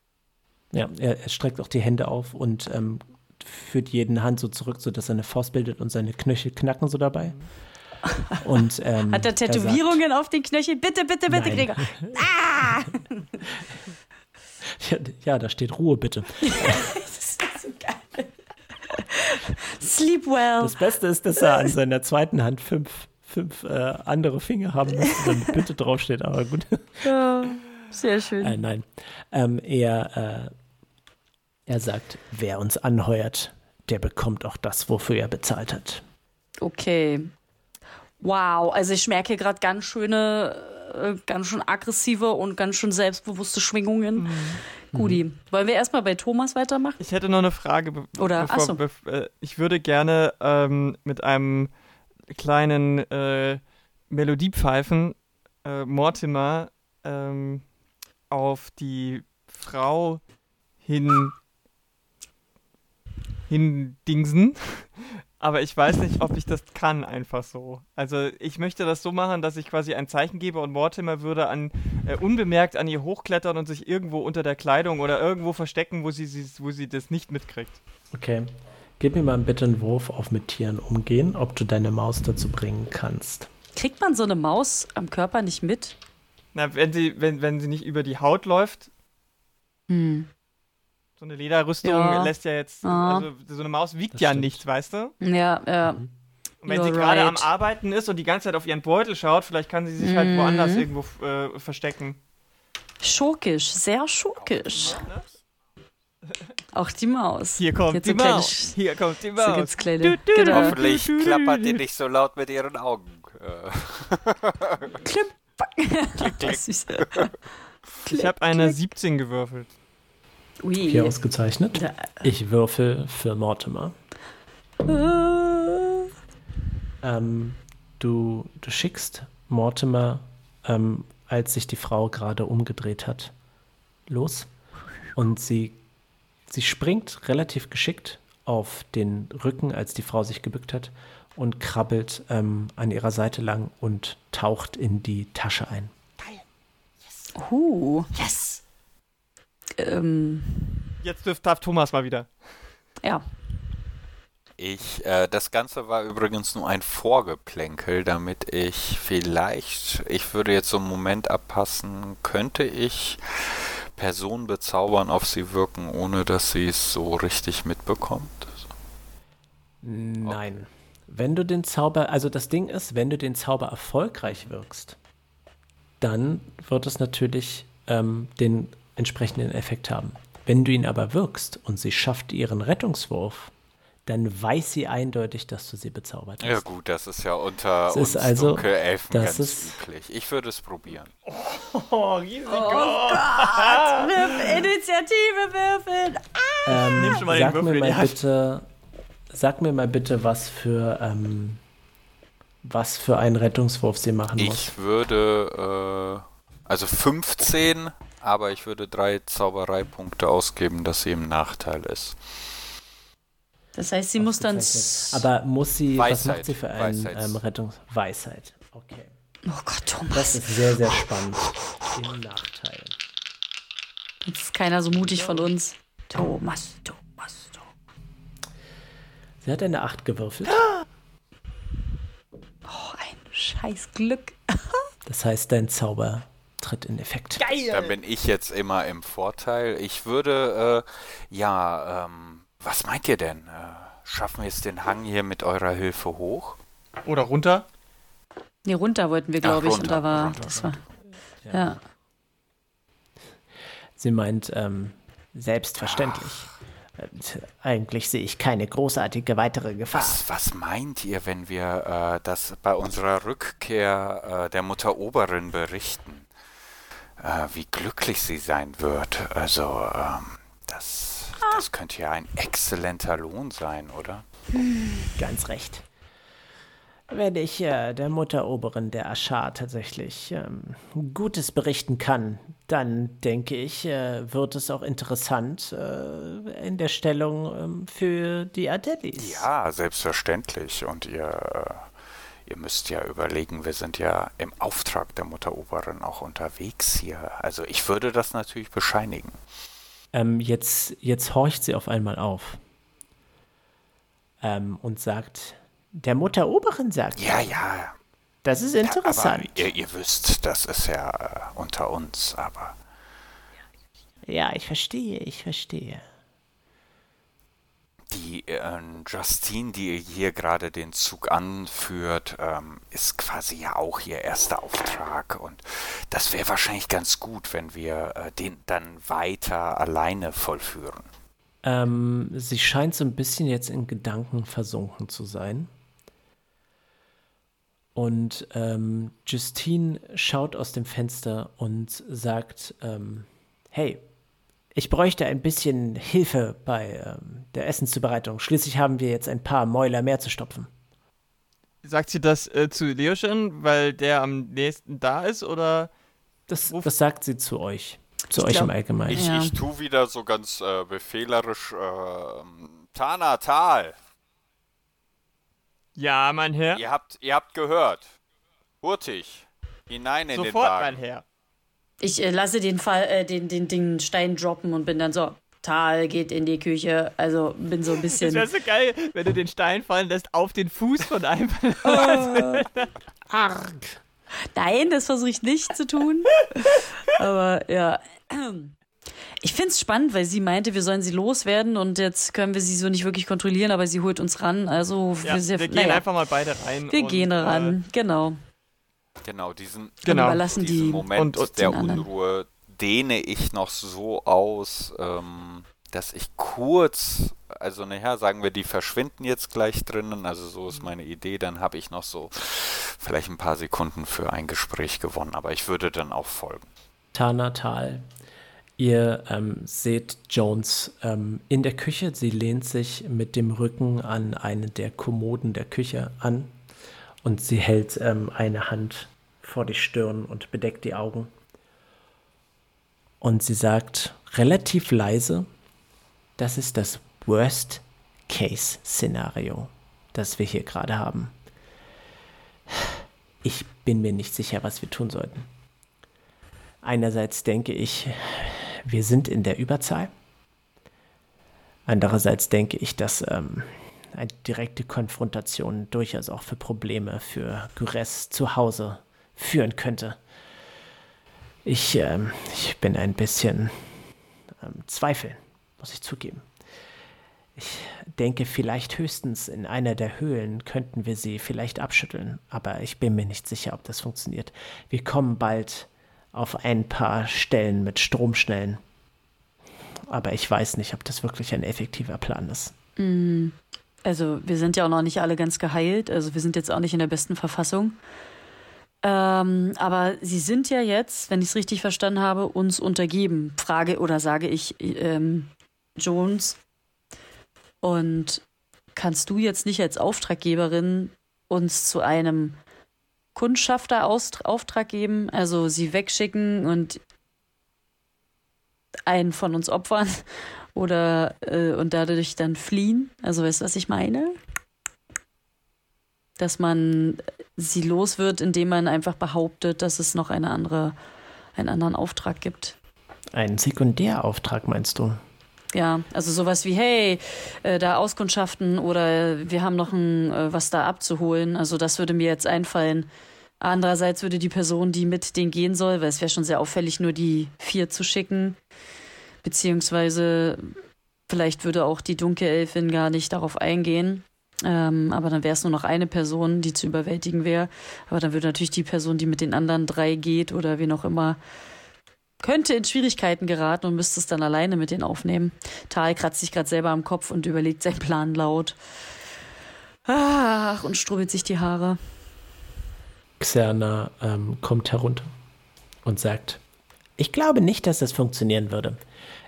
Ja, er, er streckt auch die Hände auf und ähm, führt jeden Hand so zurück, sodass er eine Faust bildet und seine Knöchel knacken so dabei. Und, ähm, Hat er sagt- Tätowierungen auf den Knöcheln? Bitte, bitte, bitte, Nein. Gregor. Ja, ja, da steht Ruhe bitte. Das ist so geil. Sleep well. Das Beste ist, dass er an seiner zweiten Hand fünf, fünf äh, andere Finger haben muss, damit bitte draufsteht, aber gut. Ja, sehr schön. Äh, nein. Ähm, er, äh, er sagt, wer uns anheuert, der bekommt auch das, wofür er bezahlt hat. Okay. Wow, also ich merke gerade ganz schöne, äh, ganz schön aggressive und ganz schön selbstbewusste Schwingungen. Mhm. Guti. Wollen wir erstmal bei Thomas weitermachen? Ich hätte noch eine Frage. Be Oder- ach so. bev äh, ich würde gerne ähm, mit einem kleinen äh, Melodiepfeifen äh, Mortimer ähm, auf die Frau hin hindingsen. Aber ich weiß nicht, ob ich das kann, einfach so. Also ich möchte das so machen, dass ich quasi ein Zeichen gebe und Mortimer würde an, äh, unbemerkt an ihr hochklettern und sich irgendwo unter der Kleidung oder irgendwo verstecken, wo sie, sie, wo sie das nicht mitkriegt. Okay. Gib mir mal bitte einen Wurf auf mit Tieren umgehen, ob du deine Maus dazu bringen kannst. Kriegt man so eine Maus am Körper nicht mit? Na, wenn sie, wenn, wenn sie nicht über die Haut läuft, Hm. So eine Lederrüstung Ja. lässt ja jetzt, Ah. also so eine Maus wiegt Das ja stimmt. nichts, weißt du? Ja, ja. Und wenn You're sie gerade am right. Arbeiten ist und die ganze Zeit auf ihren Beutel schaut, vielleicht kann sie sich halt Mhm. woanders irgendwo äh, verstecken. Schurkisch, sehr schurkisch. Ne? Auch die Maus. Hier kommt Jetzt die Maus. Sch- Hier kommt die So Maus. ganz kleine. Du, du, genau. Hoffentlich klappert die nicht so laut mit ihren Augen. Äh, Klipp. klick, klick. Ich habe eine 17 gewürfelt. Ui. Hier ausgezeichnet. Ich würfel für Mortimer. Äh. Ähm, du, du schickst Mortimer, ähm, als sich die Frau gerade umgedreht hat, los. Und sie, sie springt relativ geschickt auf den Rücken, als die Frau sich gebückt hat, und krabbelt ähm, an ihrer Seite lang und taucht in die Tasche ein. Geil. Yes. Uh. Yes. Ähm. Jetzt dürft, darf Thomas mal wieder. Ja. Ich, äh, das Ganze war übrigens nur ein Vorgeplänkel, damit ich vielleicht, ich würde jetzt so einen Moment abpassen, könnte ich Personen bezaubern, auf sie wirken, ohne dass sie es so richtig mitbekommt? Nein. Okay. Wenn du den Zauber, also das Ding ist, wenn du den Zauber erfolgreich wirkst, dann wird es natürlich ähm, den entsprechenden Effekt haben. Wenn du ihn aber wirkst und sie schafft ihren Rettungswurf, dann weiß sie eindeutig, dass du sie bezaubert hast. Ja gut, das ist ja unter das uns also, Dunkelelfen ganz ist, üblich. Ich würde es probieren. Oh, Risiko. Oh Gott, Wirf Initiative würfeln. Ah. Ähm, sag Würfel mir mal bitte, sag mir mal bitte, was für ähm, was für einen Rettungswurf sie machen ich muss. Ich würde äh, also 15, aber ich würde drei Zaubereipunkte ausgeben, dass sie im Nachteil ist. Das heißt, sie muss dann. Aber muss sie, Weisheit. was macht sie für einen ähm, Rettungsweisheit? Okay. Oh Gott, Thomas. Das ist sehr, sehr spannend. Im Nachteil. Jetzt ist keiner so mutig von uns. Thomas, Thomas, Thomas. Sie hat eine 8 gewürfelt. Oh, ein scheiß Glück. das heißt, dein Zauber tritt in Effekt. Geil! Dann bin ich jetzt immer im Vorteil. Ich würde, äh, ja, ähm, was meint ihr denn? Äh, schaffen wir jetzt den Hang hier mit eurer Hilfe hoch? Oder runter? Nee, runter wollten wir, glaube ich. Und da war, runter, das war, ja. ja. Sie meint, ähm, selbstverständlich. Ach. Eigentlich sehe ich keine großartige weitere Gefahr. Was, was meint ihr, wenn wir äh, das bei unserer Rückkehr äh, der Mutter Oberin berichten? Äh, wie glücklich sie sein wird. Also, ähm, das das könnte ja ein exzellenter Lohn sein, oder? Ganz recht. Wenn ich äh, der Mutteroberin der Aschar tatsächlich ähm, Gutes berichten kann, dann denke ich, äh, wird es auch interessant äh, in der Stellung ähm, für die Adelis. Ja, selbstverständlich. Und ihr, äh, ihr müsst ja überlegen, wir sind ja im Auftrag der Mutteroberin auch unterwegs hier. Also ich würde das natürlich bescheinigen. Ähm, jetzt, jetzt horcht sie auf einmal auf ähm, und sagt, der Mutter Oberin sagt. Ja, ja. Das ist interessant. Ja, ihr, ihr, wisst, das ist ja äh, unter uns, aber. Ja, ich verstehe, ich verstehe die äh, Justine, die hier gerade den Zug anführt, ähm, ist quasi ja auch ihr erster Auftrag. Und das wäre wahrscheinlich ganz gut, wenn wir äh, den dann weiter alleine vollführen. Ähm, sie scheint so ein bisschen jetzt in Gedanken versunken zu sein. Und ähm, Justine schaut aus dem Fenster und sagt, ähm, hey, ich bräuchte ein bisschen Hilfe bei ähm, der Essenszubereitung. Schließlich haben wir jetzt ein paar Mäuler mehr zu stopfen. Sagt sie das äh, zu Leoschen, weil der am nächsten da ist, oder? Das, das sagt sie zu euch. Zu ich euch glaub, im Allgemeinen. Ich, ja. ich tue wieder so ganz äh, befehlerisch äh, Tana Tal. Ja, mein Herr. Ihr habt, ihr habt gehört. Hurtig. Hinein in Sofort, den Wagen. mein Herr. Ich äh, lasse den, Fall, äh, den, den, den Stein droppen und bin dann so, Tal geht in die Küche. Also bin so ein bisschen. Das wäre so geil, wenn du den Stein fallen lässt auf den Fuß von einem. oh. Arg. Nein, das versuche ich nicht zu tun. Aber ja. Ich finde es spannend, weil sie meinte, wir sollen sie loswerden und jetzt können wir sie so nicht wirklich kontrollieren, aber sie holt uns ran. Also ja, wir, wir gehen naja. einfach mal beide rein. Wir und, gehen ran, äh, genau. Genau, diesen, genau. überlassen diesen die Moment und, und der Unruhe dehne ich noch so aus, ähm, dass ich kurz, also nachher sagen wir, die verschwinden jetzt gleich drinnen, also so ist meine Idee, dann habe ich noch so vielleicht ein paar Sekunden für ein Gespräch gewonnen, aber ich würde dann auch folgen. Tanatal, Ihr ähm, seht Jones ähm, in der Küche. Sie lehnt sich mit dem Rücken an eine der Kommoden der Küche an und sie hält ähm, eine Hand vor die Stirn und bedeckt die Augen. Und sie sagt relativ leise, das ist das Worst-Case-Szenario, das wir hier gerade haben. Ich bin mir nicht sicher, was wir tun sollten. Einerseits denke ich, wir sind in der Überzahl. Andererseits denke ich, dass ähm, eine direkte Konfrontation durchaus auch für Probleme für Gures zu Hause führen könnte. Ich, ähm, ich bin ein bisschen ähm, zweifeln, muss ich zugeben. Ich denke, vielleicht höchstens in einer der Höhlen könnten wir sie vielleicht abschütteln, aber ich bin mir nicht sicher, ob das funktioniert. Wir kommen bald auf ein paar Stellen mit Stromschnellen. Aber ich weiß nicht, ob das wirklich ein effektiver Plan ist. Mm, also wir sind ja auch noch nicht alle ganz geheilt, also wir sind jetzt auch nicht in der besten Verfassung. Ähm, aber sie sind ja jetzt, wenn ich es richtig verstanden habe, uns untergeben. Frage oder sage ich ähm, Jones. Und kannst du jetzt nicht als Auftraggeberin uns zu einem Kundschafter Auftrag geben, also sie wegschicken und einen von uns opfern oder äh, und dadurch dann fliehen. Also weißt du, was ich meine? Dass man sie los wird, indem man einfach behauptet, dass es noch eine andere, einen anderen Auftrag gibt. Einen Sekundärauftrag meinst du? Ja, also sowas wie, hey, äh, da Auskundschaften oder wir haben noch ein, äh, was da abzuholen. Also das würde mir jetzt einfallen. Andererseits würde die Person, die mit denen gehen soll, weil es wäre schon sehr auffällig, nur die vier zu schicken, beziehungsweise vielleicht würde auch die Dunkelelfin gar nicht darauf eingehen. Ähm, aber dann wäre es nur noch eine Person, die zu überwältigen wäre. Aber dann würde natürlich die Person, die mit den anderen drei geht oder wen auch immer, könnte in Schwierigkeiten geraten und müsste es dann alleine mit denen aufnehmen. Tal kratzt sich gerade selber am Kopf und überlegt seinen Plan laut. Ach, und strubbelt sich die Haare. Xerna ähm, kommt herunter und sagt, ich glaube nicht, dass das funktionieren würde.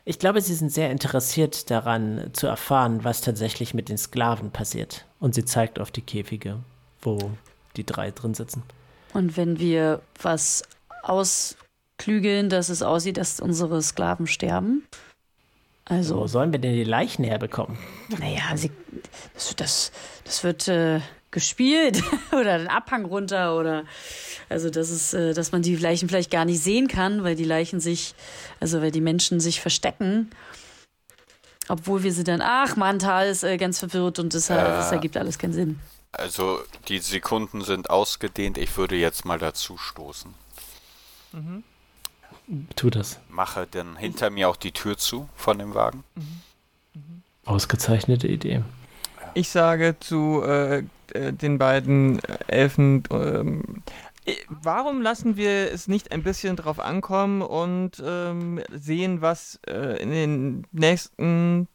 Ich glaube, Sie sind sehr interessiert daran zu erfahren, was tatsächlich mit den Sklaven passiert. Und sie zeigt auf die Käfige, wo die drei drin sitzen. Und wenn wir was ausklügeln, dass es aussieht, dass unsere Sklaven sterben? Also. Wo sollen wir denn die Leichen herbekommen? Naja, sie, das, das, das wird äh, gespielt oder den Abhang runter oder also das ist, äh, dass man die Leichen vielleicht gar nicht sehen kann, weil die Leichen sich, also weil die Menschen sich verstecken. Obwohl wir sie dann, ach, Mantal ist äh, ganz verwirrt und das, äh, das ergibt alles keinen Sinn. Also die Sekunden sind ausgedehnt. Ich würde jetzt mal dazu stoßen. Mhm. Tu das. Mache dann hinter mir auch die Tür zu von dem Wagen. Mhm. Mhm. Ausgezeichnete Idee. Ich sage zu äh, äh den beiden Elfen, ähm, äh, warum lassen wir es nicht ein bisschen drauf ankommen und ähm, sehen, was äh, in den nächsten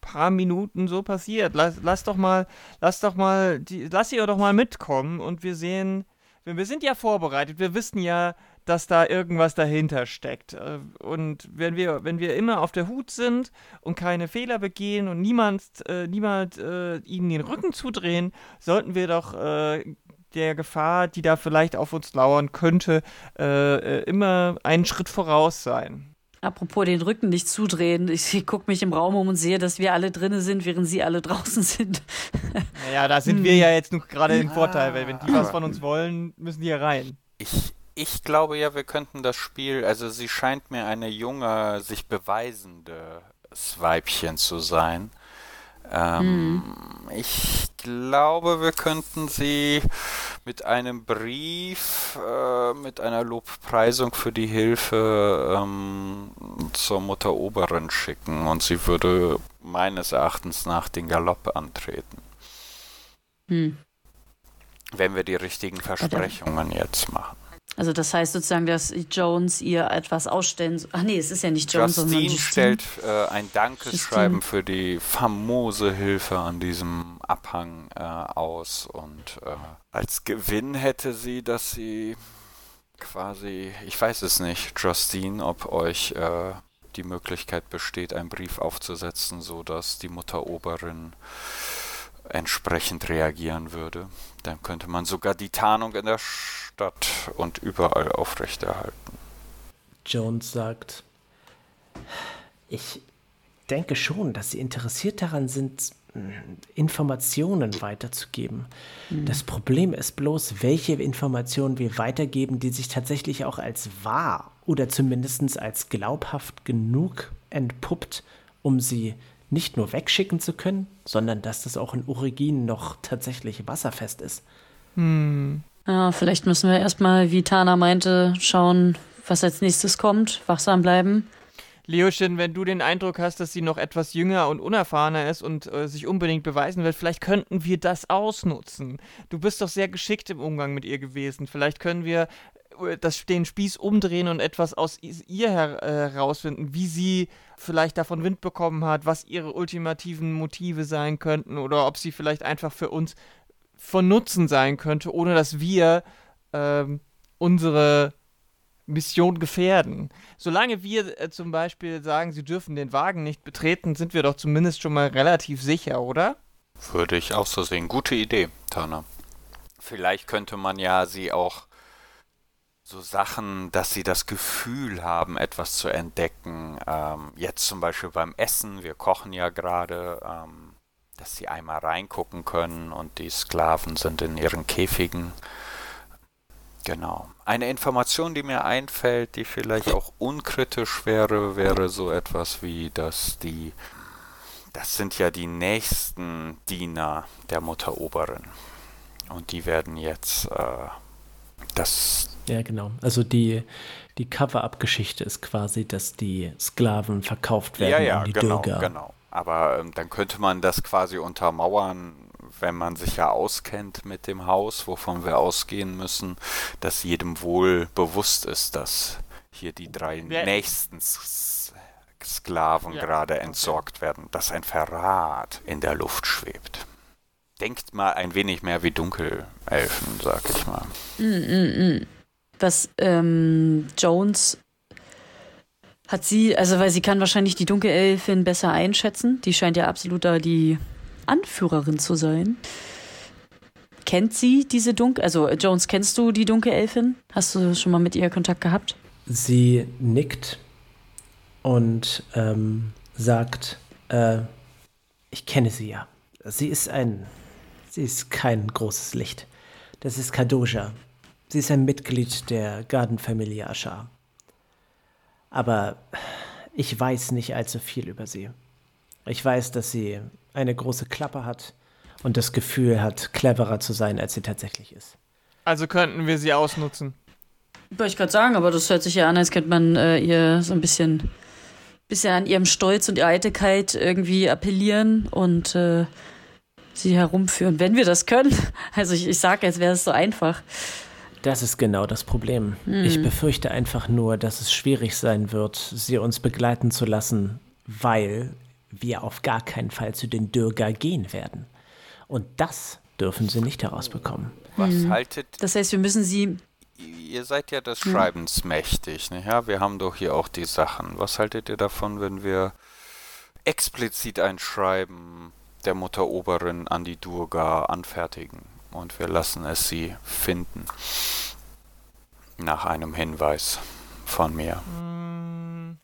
paar Minuten so passiert? Lass, lass doch mal, lass doch mal, die, lass ihr doch mal mitkommen und wir sehen, wir sind ja vorbereitet, wir wissen ja, dass da irgendwas dahinter steckt. Äh, und wenn wir, wenn wir immer auf der Hut sind und keine Fehler begehen und niemand, äh, niemand äh, ihnen den Rücken zudrehen, sollten wir doch äh, der Gefahr, die da vielleicht auf uns lauern könnte, äh, äh, immer einen Schritt voraus sein. Apropos den Rücken nicht zudrehen, ich gucke mich im Raum um und sehe, dass wir alle drinnen sind, während sie alle draußen sind. Naja, da sind hm. wir ja jetzt gerade im Vorteil, weil wenn die was von uns wollen, müssen die hier rein. Ich, ich glaube ja, wir könnten das Spiel, also sie scheint mir eine junge, sich beweisende Weibchen zu sein. Ähm, mhm. Ich glaube, wir könnten sie mit einem Brief, äh, mit einer Lobpreisung für die Hilfe ähm, zur Mutter Oberin schicken und sie würde meines Erachtens nach den Galopp antreten. Mhm. Wenn wir die richtigen Versprechungen jetzt machen. Also das heißt sozusagen, dass Jones ihr etwas ausstellen. Ach nee, es ist ja nicht Jones, Justine sondern Justine stellt äh, ein Dankeschreiben Justine. für die famose Hilfe an diesem Abhang äh, aus und äh, als Gewinn hätte sie, dass sie quasi, ich weiß es nicht, Justine, ob euch äh, die Möglichkeit besteht, einen Brief aufzusetzen, sodass die Mutteroberin entsprechend reagieren würde. Dann könnte man sogar die Tarnung in der Stadt und überall aufrechterhalten. Jones sagt, ich denke schon, dass Sie interessiert daran sind, Informationen weiterzugeben. Mhm. Das Problem ist bloß, welche Informationen wir weitergeben, die sich tatsächlich auch als wahr oder zumindest als glaubhaft genug entpuppt, um sie nicht nur wegschicken zu können, sondern dass das auch in Origin noch tatsächlich wasserfest ist. Hm. Ja, vielleicht müssen wir erstmal, wie Tana meinte, schauen, was als nächstes kommt, wachsam bleiben. Leoschen, wenn du den Eindruck hast, dass sie noch etwas jünger und unerfahrener ist und äh, sich unbedingt beweisen will, vielleicht könnten wir das ausnutzen. Du bist doch sehr geschickt im Umgang mit ihr gewesen. Vielleicht können wir äh, das, den Spieß umdrehen und etwas aus ihr äh, herausfinden, wie sie vielleicht davon Wind bekommen hat, was ihre ultimativen Motive sein könnten oder ob sie vielleicht einfach für uns von Nutzen sein könnte, ohne dass wir ähm, unsere Mission gefährden. Solange wir äh, zum Beispiel sagen, sie dürfen den Wagen nicht betreten, sind wir doch zumindest schon mal relativ sicher, oder? Würde ich auch so sehen. Gute Idee, Tana. Vielleicht könnte man ja sie auch so Sachen, dass sie das Gefühl haben, etwas zu entdecken. Ähm, jetzt zum Beispiel beim Essen, wir kochen ja gerade, ähm, dass sie einmal reingucken können und die Sklaven sind in ihren Käfigen. Genau. Eine Information, die mir einfällt, die vielleicht auch unkritisch wäre, wäre so etwas wie, dass die, das sind ja die nächsten Diener der Mutteroberin. Und die werden jetzt äh, das. Ja, genau. Also die, die Cover-Up-Geschichte ist quasi, dass die Sklaven verkauft werden ja, ja, an die genau, Dürger. genau. Aber ähm, dann könnte man das quasi untermauern, wenn man sich ja auskennt mit dem Haus, wovon wir ausgehen müssen, dass jedem wohl bewusst ist, dass hier die drei Wer nächsten Sklaven ja, gerade entsorgt okay. werden, dass ein Verrat in der Luft schwebt. Denkt mal ein wenig mehr wie Dunkelelfen, sag ich mal. Mm, mm, mm. Was ähm, Jones hat sie, also weil sie kann wahrscheinlich die Dunkelelfin besser einschätzen. Die scheint ja absolut da die Anführerin zu sein. Kennt sie diese Dunkel, also Jones, kennst du die Dunkelelfin? Hast du schon mal mit ihr Kontakt gehabt? Sie nickt und ähm, sagt, äh, ich kenne sie ja. Sie ist ein, sie ist kein großes Licht. Das ist Kadoja. Sie ist ein Mitglied der Gardenfamilie Ashar. Aber ich weiß nicht allzu viel über sie. Ich weiß, dass sie eine große Klappe hat und das Gefühl hat, cleverer zu sein, als sie tatsächlich ist. Also könnten wir sie ausnutzen. Wollte ich gerade sagen, aber das hört sich ja an, als könnte man äh, ihr so ein bisschen, bisschen an ihrem Stolz und ihrer Eitelkeit irgendwie appellieren und äh, sie herumführen, wenn wir das können. Also ich, ich sage, als wäre es so einfach. Das ist genau das Problem. Hm. Ich befürchte einfach nur, dass es schwierig sein wird, sie uns begleiten zu lassen, weil wir auf gar keinen Fall zu den Dürger gehen werden. Und das dürfen sie nicht herausbekommen. Was hm. haltet. Das heißt, wir müssen sie. Ihr seid ja des hm. Schreibens hm. mächtig, ne? Ja, wir haben doch hier auch die Sachen. Was haltet ihr davon, wenn wir explizit ein Schreiben der Mutteroberin an die Durga anfertigen und wir lassen es sie finden? Nach einem Hinweis von mir. Hm.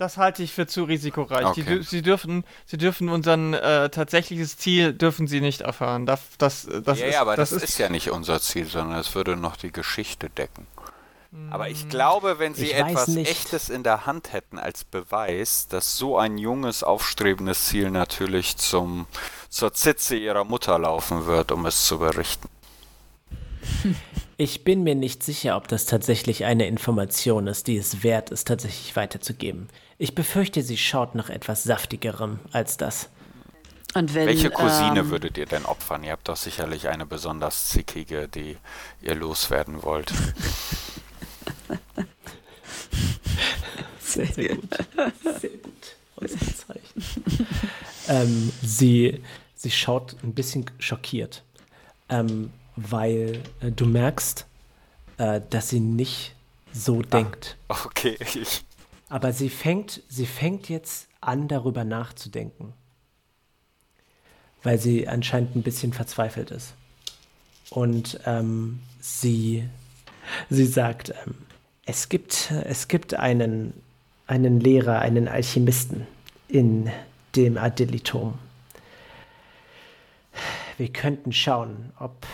Das halte ich für zu risikoreich. Okay. Die, sie, dürfen, sie dürfen unser äh, tatsächliches Ziel dürfen sie nicht erfahren. Das, das, das ja, ist, ja, aber das, das ist, ist, ja nicht unser Ziel, sondern es würde noch die Geschichte decken. Aber ich glaube, wenn sie etwas Echtes in der Hand hätten als Beweis, dass so ein junges, aufstrebendes Ziel natürlich zum, zur Zitze ihrer Mutter laufen wird, um es zu berichten. Ich bin mir nicht sicher, ob das tatsächlich eine Information ist, die es wert ist, tatsächlich weiterzugeben. Ich befürchte, sie schaut nach etwas Saftigerem als das. Und wenn, Welche Cousine ähm, würdet ihr denn opfern? Ihr habt doch sicherlich eine besonders zickige, die ihr loswerden wollt. Sehr, sehr gut. Sehr gut. Ausgezeichnet. ähm, sie, sie schaut ein bisschen schockiert, ähm, weil äh, du merkst, äh, dass sie nicht so ah, denkt. Okay, Aber sie fängt, sie fängt jetzt an, darüber nachzudenken. Weil sie anscheinend ein bisschen verzweifelt ist. Und ähm, sie, sie sagt, ähm, es gibt, es gibt einen, einen Lehrer, einen Alchemisten in dem Adelitum. Wir könnten schauen, ob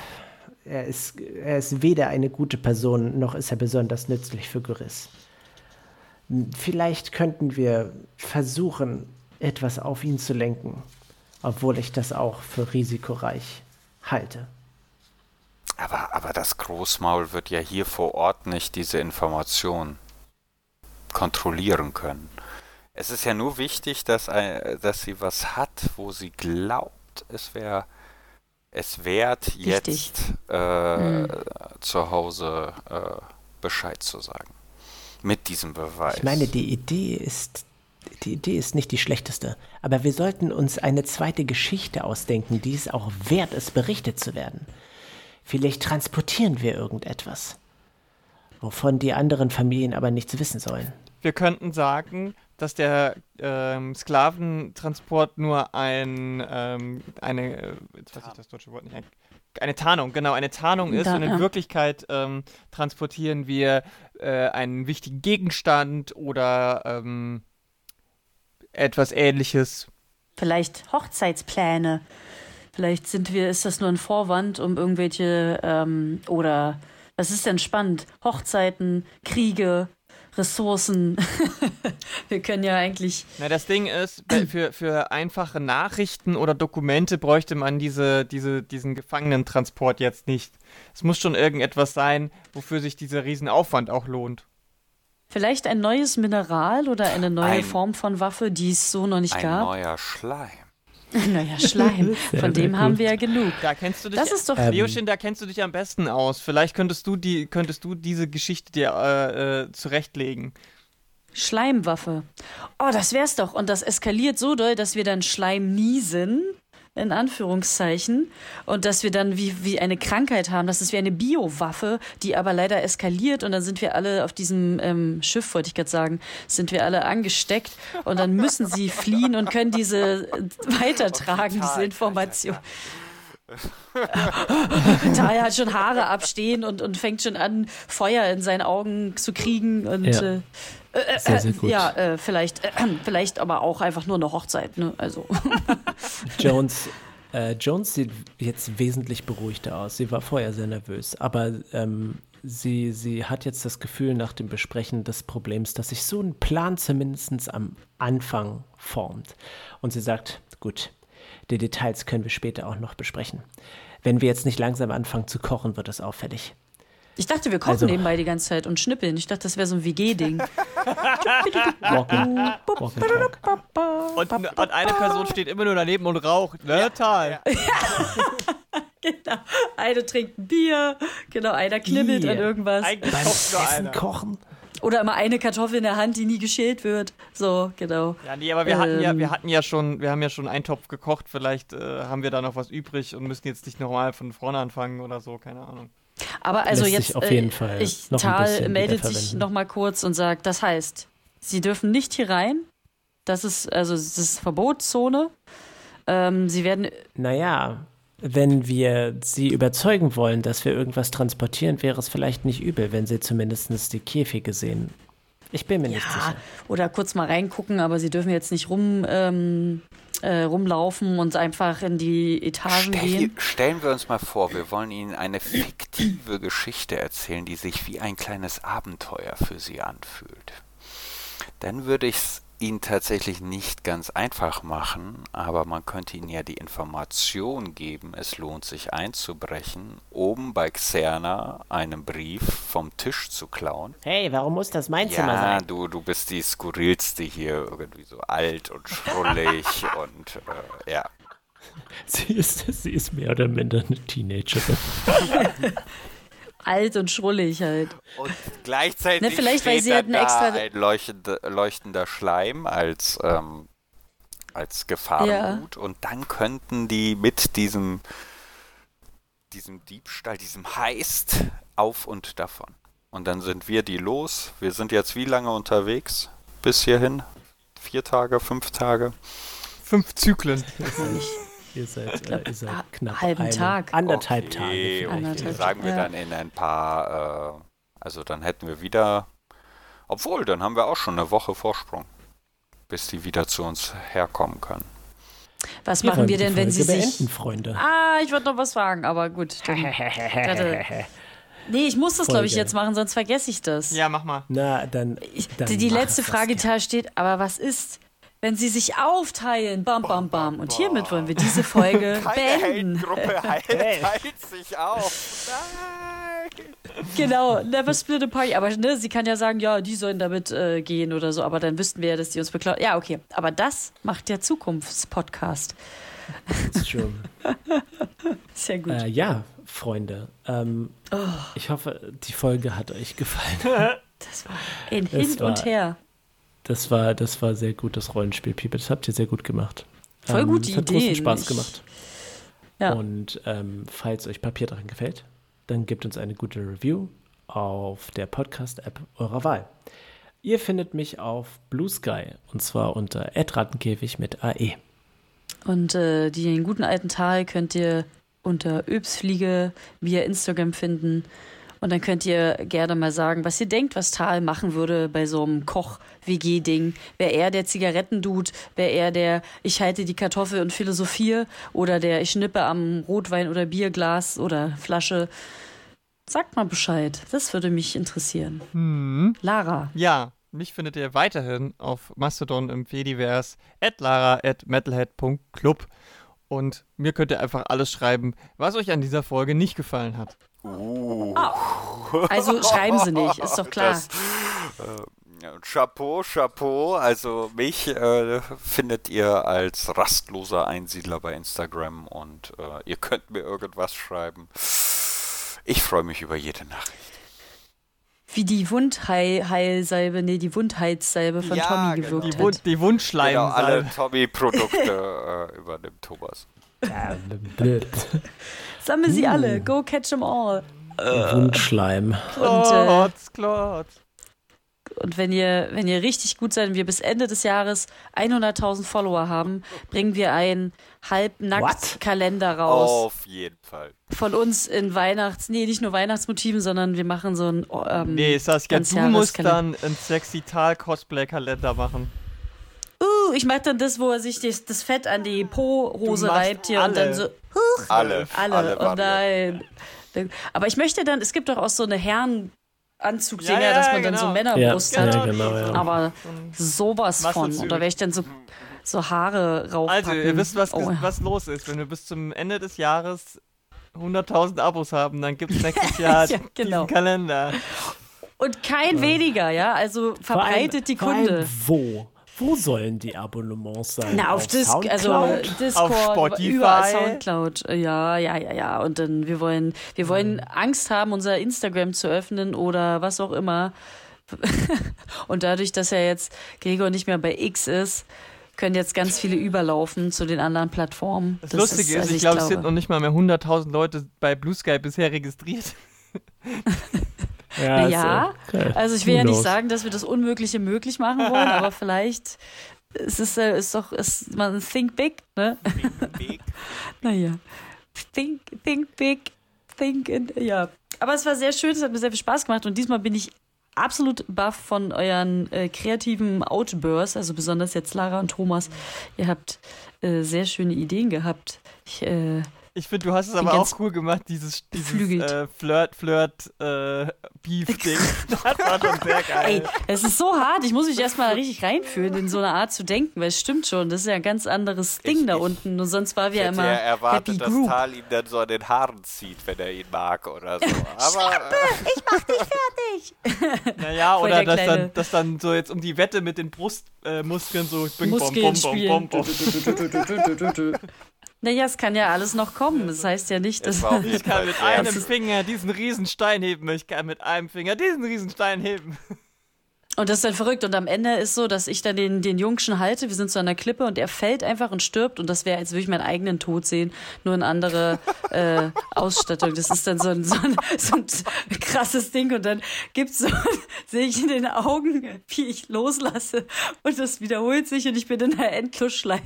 er ist, er ist weder eine gute Person, noch ist er besonders nützlich für Gyris. Vielleicht könnten wir versuchen, etwas auf ihn zu lenken, obwohl ich das auch für risikoreich halte. Aber, aber das Großmaul wird ja hier vor Ort nicht diese Information kontrollieren können. Es ist ja nur wichtig, dass, dass sie was hat, wo sie glaubt, es wäre es wert, jetzt äh, mhm. zu Hause äh, Bescheid zu sagen. Mit diesem Beweis. Ich meine, die Idee ist, die Idee ist nicht die schlechteste. Aber wir sollten uns eine zweite Geschichte ausdenken, die es auch wert ist, berichtet zu werden. Vielleicht transportieren wir irgendetwas, wovon die anderen Familien aber nichts wissen sollen. Wir könnten sagen, dass der ähm, Sklaventransport nur ein, ähm, eine, äh, jetzt weiß ich das deutsche Wort nicht, ein, eine Tarnung, genau, eine Tarnung ist da, und in ja. Wirklichkeit ähm, transportieren wir äh, einen wichtigen Gegenstand oder ähm, etwas ähnliches. Vielleicht Hochzeitspläne. Vielleicht sind wir, ist das nur ein Vorwand, um irgendwelche ähm, oder was ist denn spannend? Hochzeiten, Kriege, Ressourcen. wir können ja eigentlich. Na, das Ding ist, für, für einfache Nachrichten oder Dokumente bräuchte man diese, diese, diesen Gefangenentransport jetzt nicht. Es muss schon irgendetwas sein, wofür sich dieser Riesenaufwand auch lohnt. Vielleicht ein neues Mineral oder eine neue ein, Form von Waffe, die es so noch nicht ein gab. Ein neuer Schleim. Naja, Schleim. Von dem haben wir ja genug. Da kennst du dich, das ist doch ähm, Leoschen, da kennst du dich am besten aus. Vielleicht könntest du die, könntest du diese Geschichte dir äh, äh, zurechtlegen. Schleimwaffe. Oh, das wär's doch. Und das eskaliert so doll, dass wir dann Schleim niesen in Anführungszeichen, und dass wir dann wie, wie eine Krankheit haben. Das ist wie eine Biowaffe, die aber leider eskaliert und dann sind wir alle auf diesem ähm, Schiff, wollte ich gerade sagen, sind wir alle angesteckt und dann müssen sie fliehen und können diese weitertragen, diese Information. Taya hat schon Haare abstehen und, und fängt schon an, Feuer in seinen Augen zu kriegen und ja. äh, äh, sehr, sehr gut. Ja, äh, vielleicht, äh, vielleicht aber auch einfach nur eine Hochzeit. Ne? Also. Jones, äh, Jones sieht jetzt wesentlich beruhigter aus. Sie war vorher sehr nervös, aber ähm, sie, sie hat jetzt das Gefühl nach dem Besprechen des Problems, dass sich so ein Plan zumindest am Anfang formt. Und sie sagt, gut, die Details können wir später auch noch besprechen. Wenn wir jetzt nicht langsam anfangen zu kochen, wird es auffällig. Ich dachte, wir kochen also, nebenbei die ganze Zeit und schnippeln. Ich dachte, das wäre so ein WG-Ding. und, und, eine Person steht immer nur daneben und raucht. Ne, Tal. genau. Eine trinkt ein Bier. Genau, einer knibbelt an irgendwas. Eigentlich Beim Essen kochen. Oder immer eine Kartoffel in der Hand, die nie geschält wird. So, genau. Ja, nee, aber wir ähm, hatten ja, wir ähm. hatten ja schon, wir haben ja schon einen Topf gekocht. Vielleicht äh, haben wir da noch was übrig und müssen jetzt nicht nochmal von vorne anfangen oder so, keine Ahnung. Aber also Lässt jetzt, auf jeden äh, Fall ich, Tal meldet sich nochmal kurz und sagt, das heißt, sie dürfen nicht hier rein. Das ist, also, das ist Verbotszone. Ähm, sie werden. Naja, wenn wir sie überzeugen wollen, dass wir irgendwas transportieren, wäre es vielleicht nicht übel, wenn sie zumindest die Käfige sehen. Ich bin mir ja, nicht sicher. Oder kurz mal reingucken, aber sie dürfen jetzt nicht rum ähm, äh, rumlaufen und einfach in die Etagen Stell, gehen. Stellen wir uns mal vor, wir wollen Ihnen eine fiktive Geschichte erzählen, die sich wie ein kleines Abenteuer für Sie anfühlt. Dann würde ich es ihn tatsächlich nicht ganz einfach machen, aber man könnte ihnen ja die Information geben, es lohnt sich einzubrechen, oben bei Xerna einen Brief vom Tisch zu klauen. Hey, warum muss das mein ja, Zimmer sein? Ja, du, du bist die skurrilste hier, irgendwie so alt und schrullig und äh, ja. Sie ist, sie ist mehr oder minder eine Teenagerin. alt und schrullig halt. Und gleichzeitig ne, vielleicht, steht weil sie halt extra ein leuchtende, leuchtender Schleim als, ähm, als Gefahrengut. Ja. Und dann könnten die mit diesem, diesem Diebstahl, diesem Heist auf und davon. Und dann sind wir die los. Wir sind jetzt wie lange unterwegs? bis hierhin? Vier Tage, fünf Tage? Fünf Zyklen. Ihr seid, glaub, äh, ihr seid knapp halben eine, Tag. anderthalb okay, Tage. Okay, Anderthalb sagen wir ja. dann in ein paar, äh, also dann hätten wir wieder, obwohl, dann haben wir auch schon eine Woche Vorsprung, bis die wieder zu uns herkommen können. Was Wir machen wir denn, wenn sie beenden, sich. Freunde. Ah, ich wollte noch was fragen, aber gut. Dann, nee, ich muss das, glaube ich, jetzt machen, sonst vergesse ich das. Ja, mach mal. Na, dann. Dann die die letzte Frage da steht, aber was ist, wenn sie sich aufteilen? Bam, bam, bam. Und hiermit wollen wir diese Folge Keine beenden. Heldengruppe heilt, heilt sich auf. Nein! Genau, never split a party. Aber ne, sie kann ja sagen, ja, die sollen damit äh, gehen oder so. Aber dann wüssten wir ja, dass die uns beklauen. Ja, okay. Aber das macht der Zukunftspodcast. Ist schon. Sehr gut. Äh, ja, Freunde. Ähm, Oh. Ich hoffe, die Folge hat euch gefallen. Das war ein das Hin war- und Her. Das war, das war sehr gut, das Rollenspiel, Piepe. Das habt ihr sehr gut gemacht. Voll gute es hat großen. Spaß Ich- gemacht. Ja. Und ähm, falls euch Papier daran gefällt, dann gebt uns eine gute Review auf der Podcast-App eurer Wahl. Ihr findet mich auf Blue Sky und zwar unter Rattenkäfig mit. AE. Und äh, den guten alten Tal könnt ihr unter Öbsfliege via Instagram finden. Und dann könnt ihr gerne mal sagen, was ihr denkt, was Tal machen würde bei so einem Koch-WG-Ding. Wäre er der Zigarettendude? Wäre er der Ich halte die Kartoffel und philosophiere? Oder der Ich schnippe am Rotwein- oder Bierglas oder Flasche? Sagt mal Bescheid. Das würde mich interessieren. Hm. Lara. Ja, mich findet ihr weiterhin auf Mastodon im Fediverse at lara at metalhead.club und mir könnt ihr einfach alles schreiben, was euch an dieser Folge nicht gefallen hat. Uh, Also schreiben Sie nicht, ist doch klar. Das, äh, Chapeau, Chapeau. Also mich äh, findet ihr als rastloser Einsiedler bei Instagram und äh, ihr könnt mir irgendwas schreiben. Ich freue mich über jede Nachricht. Wie die Wundheilsalbe, nee, die Wundheilsalbe von Ja, Tommy genau. gewirkt Die, hat. Wund, die Wundschleim. Genau, alle Tommy-Produkte äh, übernimmt Thomas. Sammel sie Uh. alle, go catch them all. Wundschleim. Und, äh, Klotz, Klotz. und wenn ihr, wenn ihr richtig gut seid und wir bis Ende des Jahres 100.000 Follower haben, bringen wir einen Halbnackt-Kalender raus. Auf jeden Fall. Von uns in Weihnachts-, nee, nicht nur Weihnachtsmotiven, sondern wir machen so ein. Ähm, Nee, Saskia, du musst dann einen sexy Tal-Cosplay-Kalender machen. Ich mag dann das, wo er sich das, das Fett an die Po-Hose reibt hier und dann alle. so. Alle. Alle, und Varianten. nein. Aber ich möchte dann, es gibt doch auch so eine Herrenanzugdinger, Ja, ja, dass man dann genau. so Männerbrust Ja, hat. ja, genau, ja. Aber sowas Was von. da werde ich dann so, so Haare raufpacken. Also, ihr wisst, was, oh. was los ist. Wenn wir bis zum Ende des Jahres 100.000 Abos haben, dann gibt es nächstes Jahr Ja, genau. diesen Kalender. Und kein weniger, ja? Also Vor allem- verbreitet die vor allem Kunde. Wo? Wo sollen die Abonnements sein? Na, auf, Dis Soundcloud? also Discord, Auf Spotify. überall Soundcloud. Ja, ja, ja, ja. Und dann, wir wollen, wir wollen Mhm. Angst haben, unser Instagram zu öffnen oder was auch immer. Und dadurch, dass ja jetzt Gregor nicht mehr bei X ist, können jetzt ganz viele überlaufen zu den anderen Plattformen. Das, Lustige ist, also ich glaube, es sind noch nicht mal mehr 100.000 Leute bei Blue Sky bisher registriert. Ja, Ja, ist, äh, Also ich will ja nicht sagen, dass wir das Unmögliche möglich machen wollen, aber vielleicht ist es äh, ist doch ist man think big, ne? Weg. Naja. Think, think big, think in, ja. Aber es war sehr schön, es hat mir sehr viel Spaß gemacht und diesmal bin ich absolut baff von euren äh, kreativen Outbursts, also besonders jetzt Lara und Thomas. Ihr habt äh, sehr schöne Ideen gehabt. Ich, äh, Ich finde, du hast es aber ganz auch cool gemacht, dieses, dieses äh, Flirt, Flirt, äh, Beef-Ding. das war schon sehr ey, geil. es ist so hart, ich muss mich erstmal richtig reinfühlen, in so eine Art zu denken, weil es stimmt schon, das ist ja ein ganz anderes Ding Ich- da ich- unten. Und sonst war Ich wir ja hätte immer ja erwartet, Happy dass Group. Tal ihn dann so an den Haaren zieht, wenn er ihn mag oder so. Aber äh, Naja, Voll oder der dass kleine- dann, dass dann so jetzt um die Wette mit den Brustmuskeln äh, so bing, bom, Muskeln bom, bom, spielen. bom, bom. Naja, es kann ja alles noch kommen. Das heißt ja nicht, dass. Ich kann mit einem Finger diesen riesen Stein heben. Ich kann mit einem Finger diesen riesen Stein heben. Und das ist dann verrückt. Und am Ende ist so, dass ich dann den, den Jungschen halte. Wir sind so an der Klippe und er fällt einfach und stirbt. Und das wäre, als würde ich meinen eigenen Tod sehen, nur in andere äh, Ausstattung. Das ist dann so ein, so, ein, so ein krasses Ding. Und dann gibt's so, sehe ich in den Augen, wie ich loslasse. Und das wiederholt sich und ich bin in einer Endlosschleife.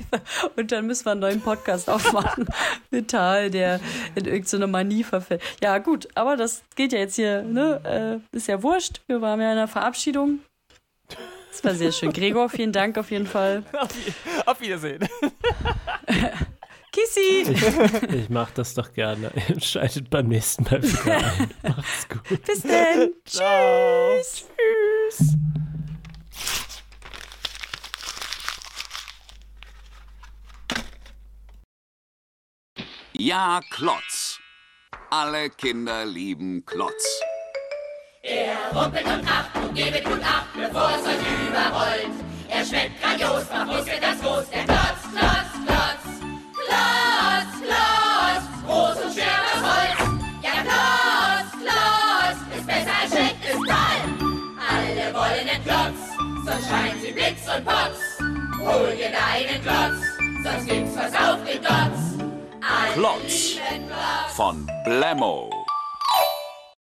Und dann müssen wir einen neuen Podcast aufmachen. Mit Tal, der in irgendeine Manie verfällt. Ja, gut, aber das geht ja jetzt hier, ne? Äh, ist ja wurscht. Wir waren ja in einer Verabschiedung. Das war sehr schön. Gregor, vielen Dank auf jeden Fall. Auf, Wiedersehen. Kissi! Ich, ich mache das doch gerne. Schaltet beim nächsten Mal wieder ein. Macht's gut. Bis dann. Tschüss. Tschüss. Ja, Klotz. Alle Kinder lieben Klotz. Er rumpelt und macht und gebet gut ab, bevor es euch überrollt. Er schmeckt grandios, macht Muskeln ganz groß, der Klotz, Klotz, Klotz. Klotz, Klotz, groß und schwer aus Holz. Ja, Klotz, Klotz, ist besser als schmeckt, ist toll. Alle wollen den Klotz, sonst scheint sie Blitz und Potz. Hol dir deinen Klotz, sonst gibt's was auf den Klotz. Alle Klotz lieben Klotz. von Blemmo.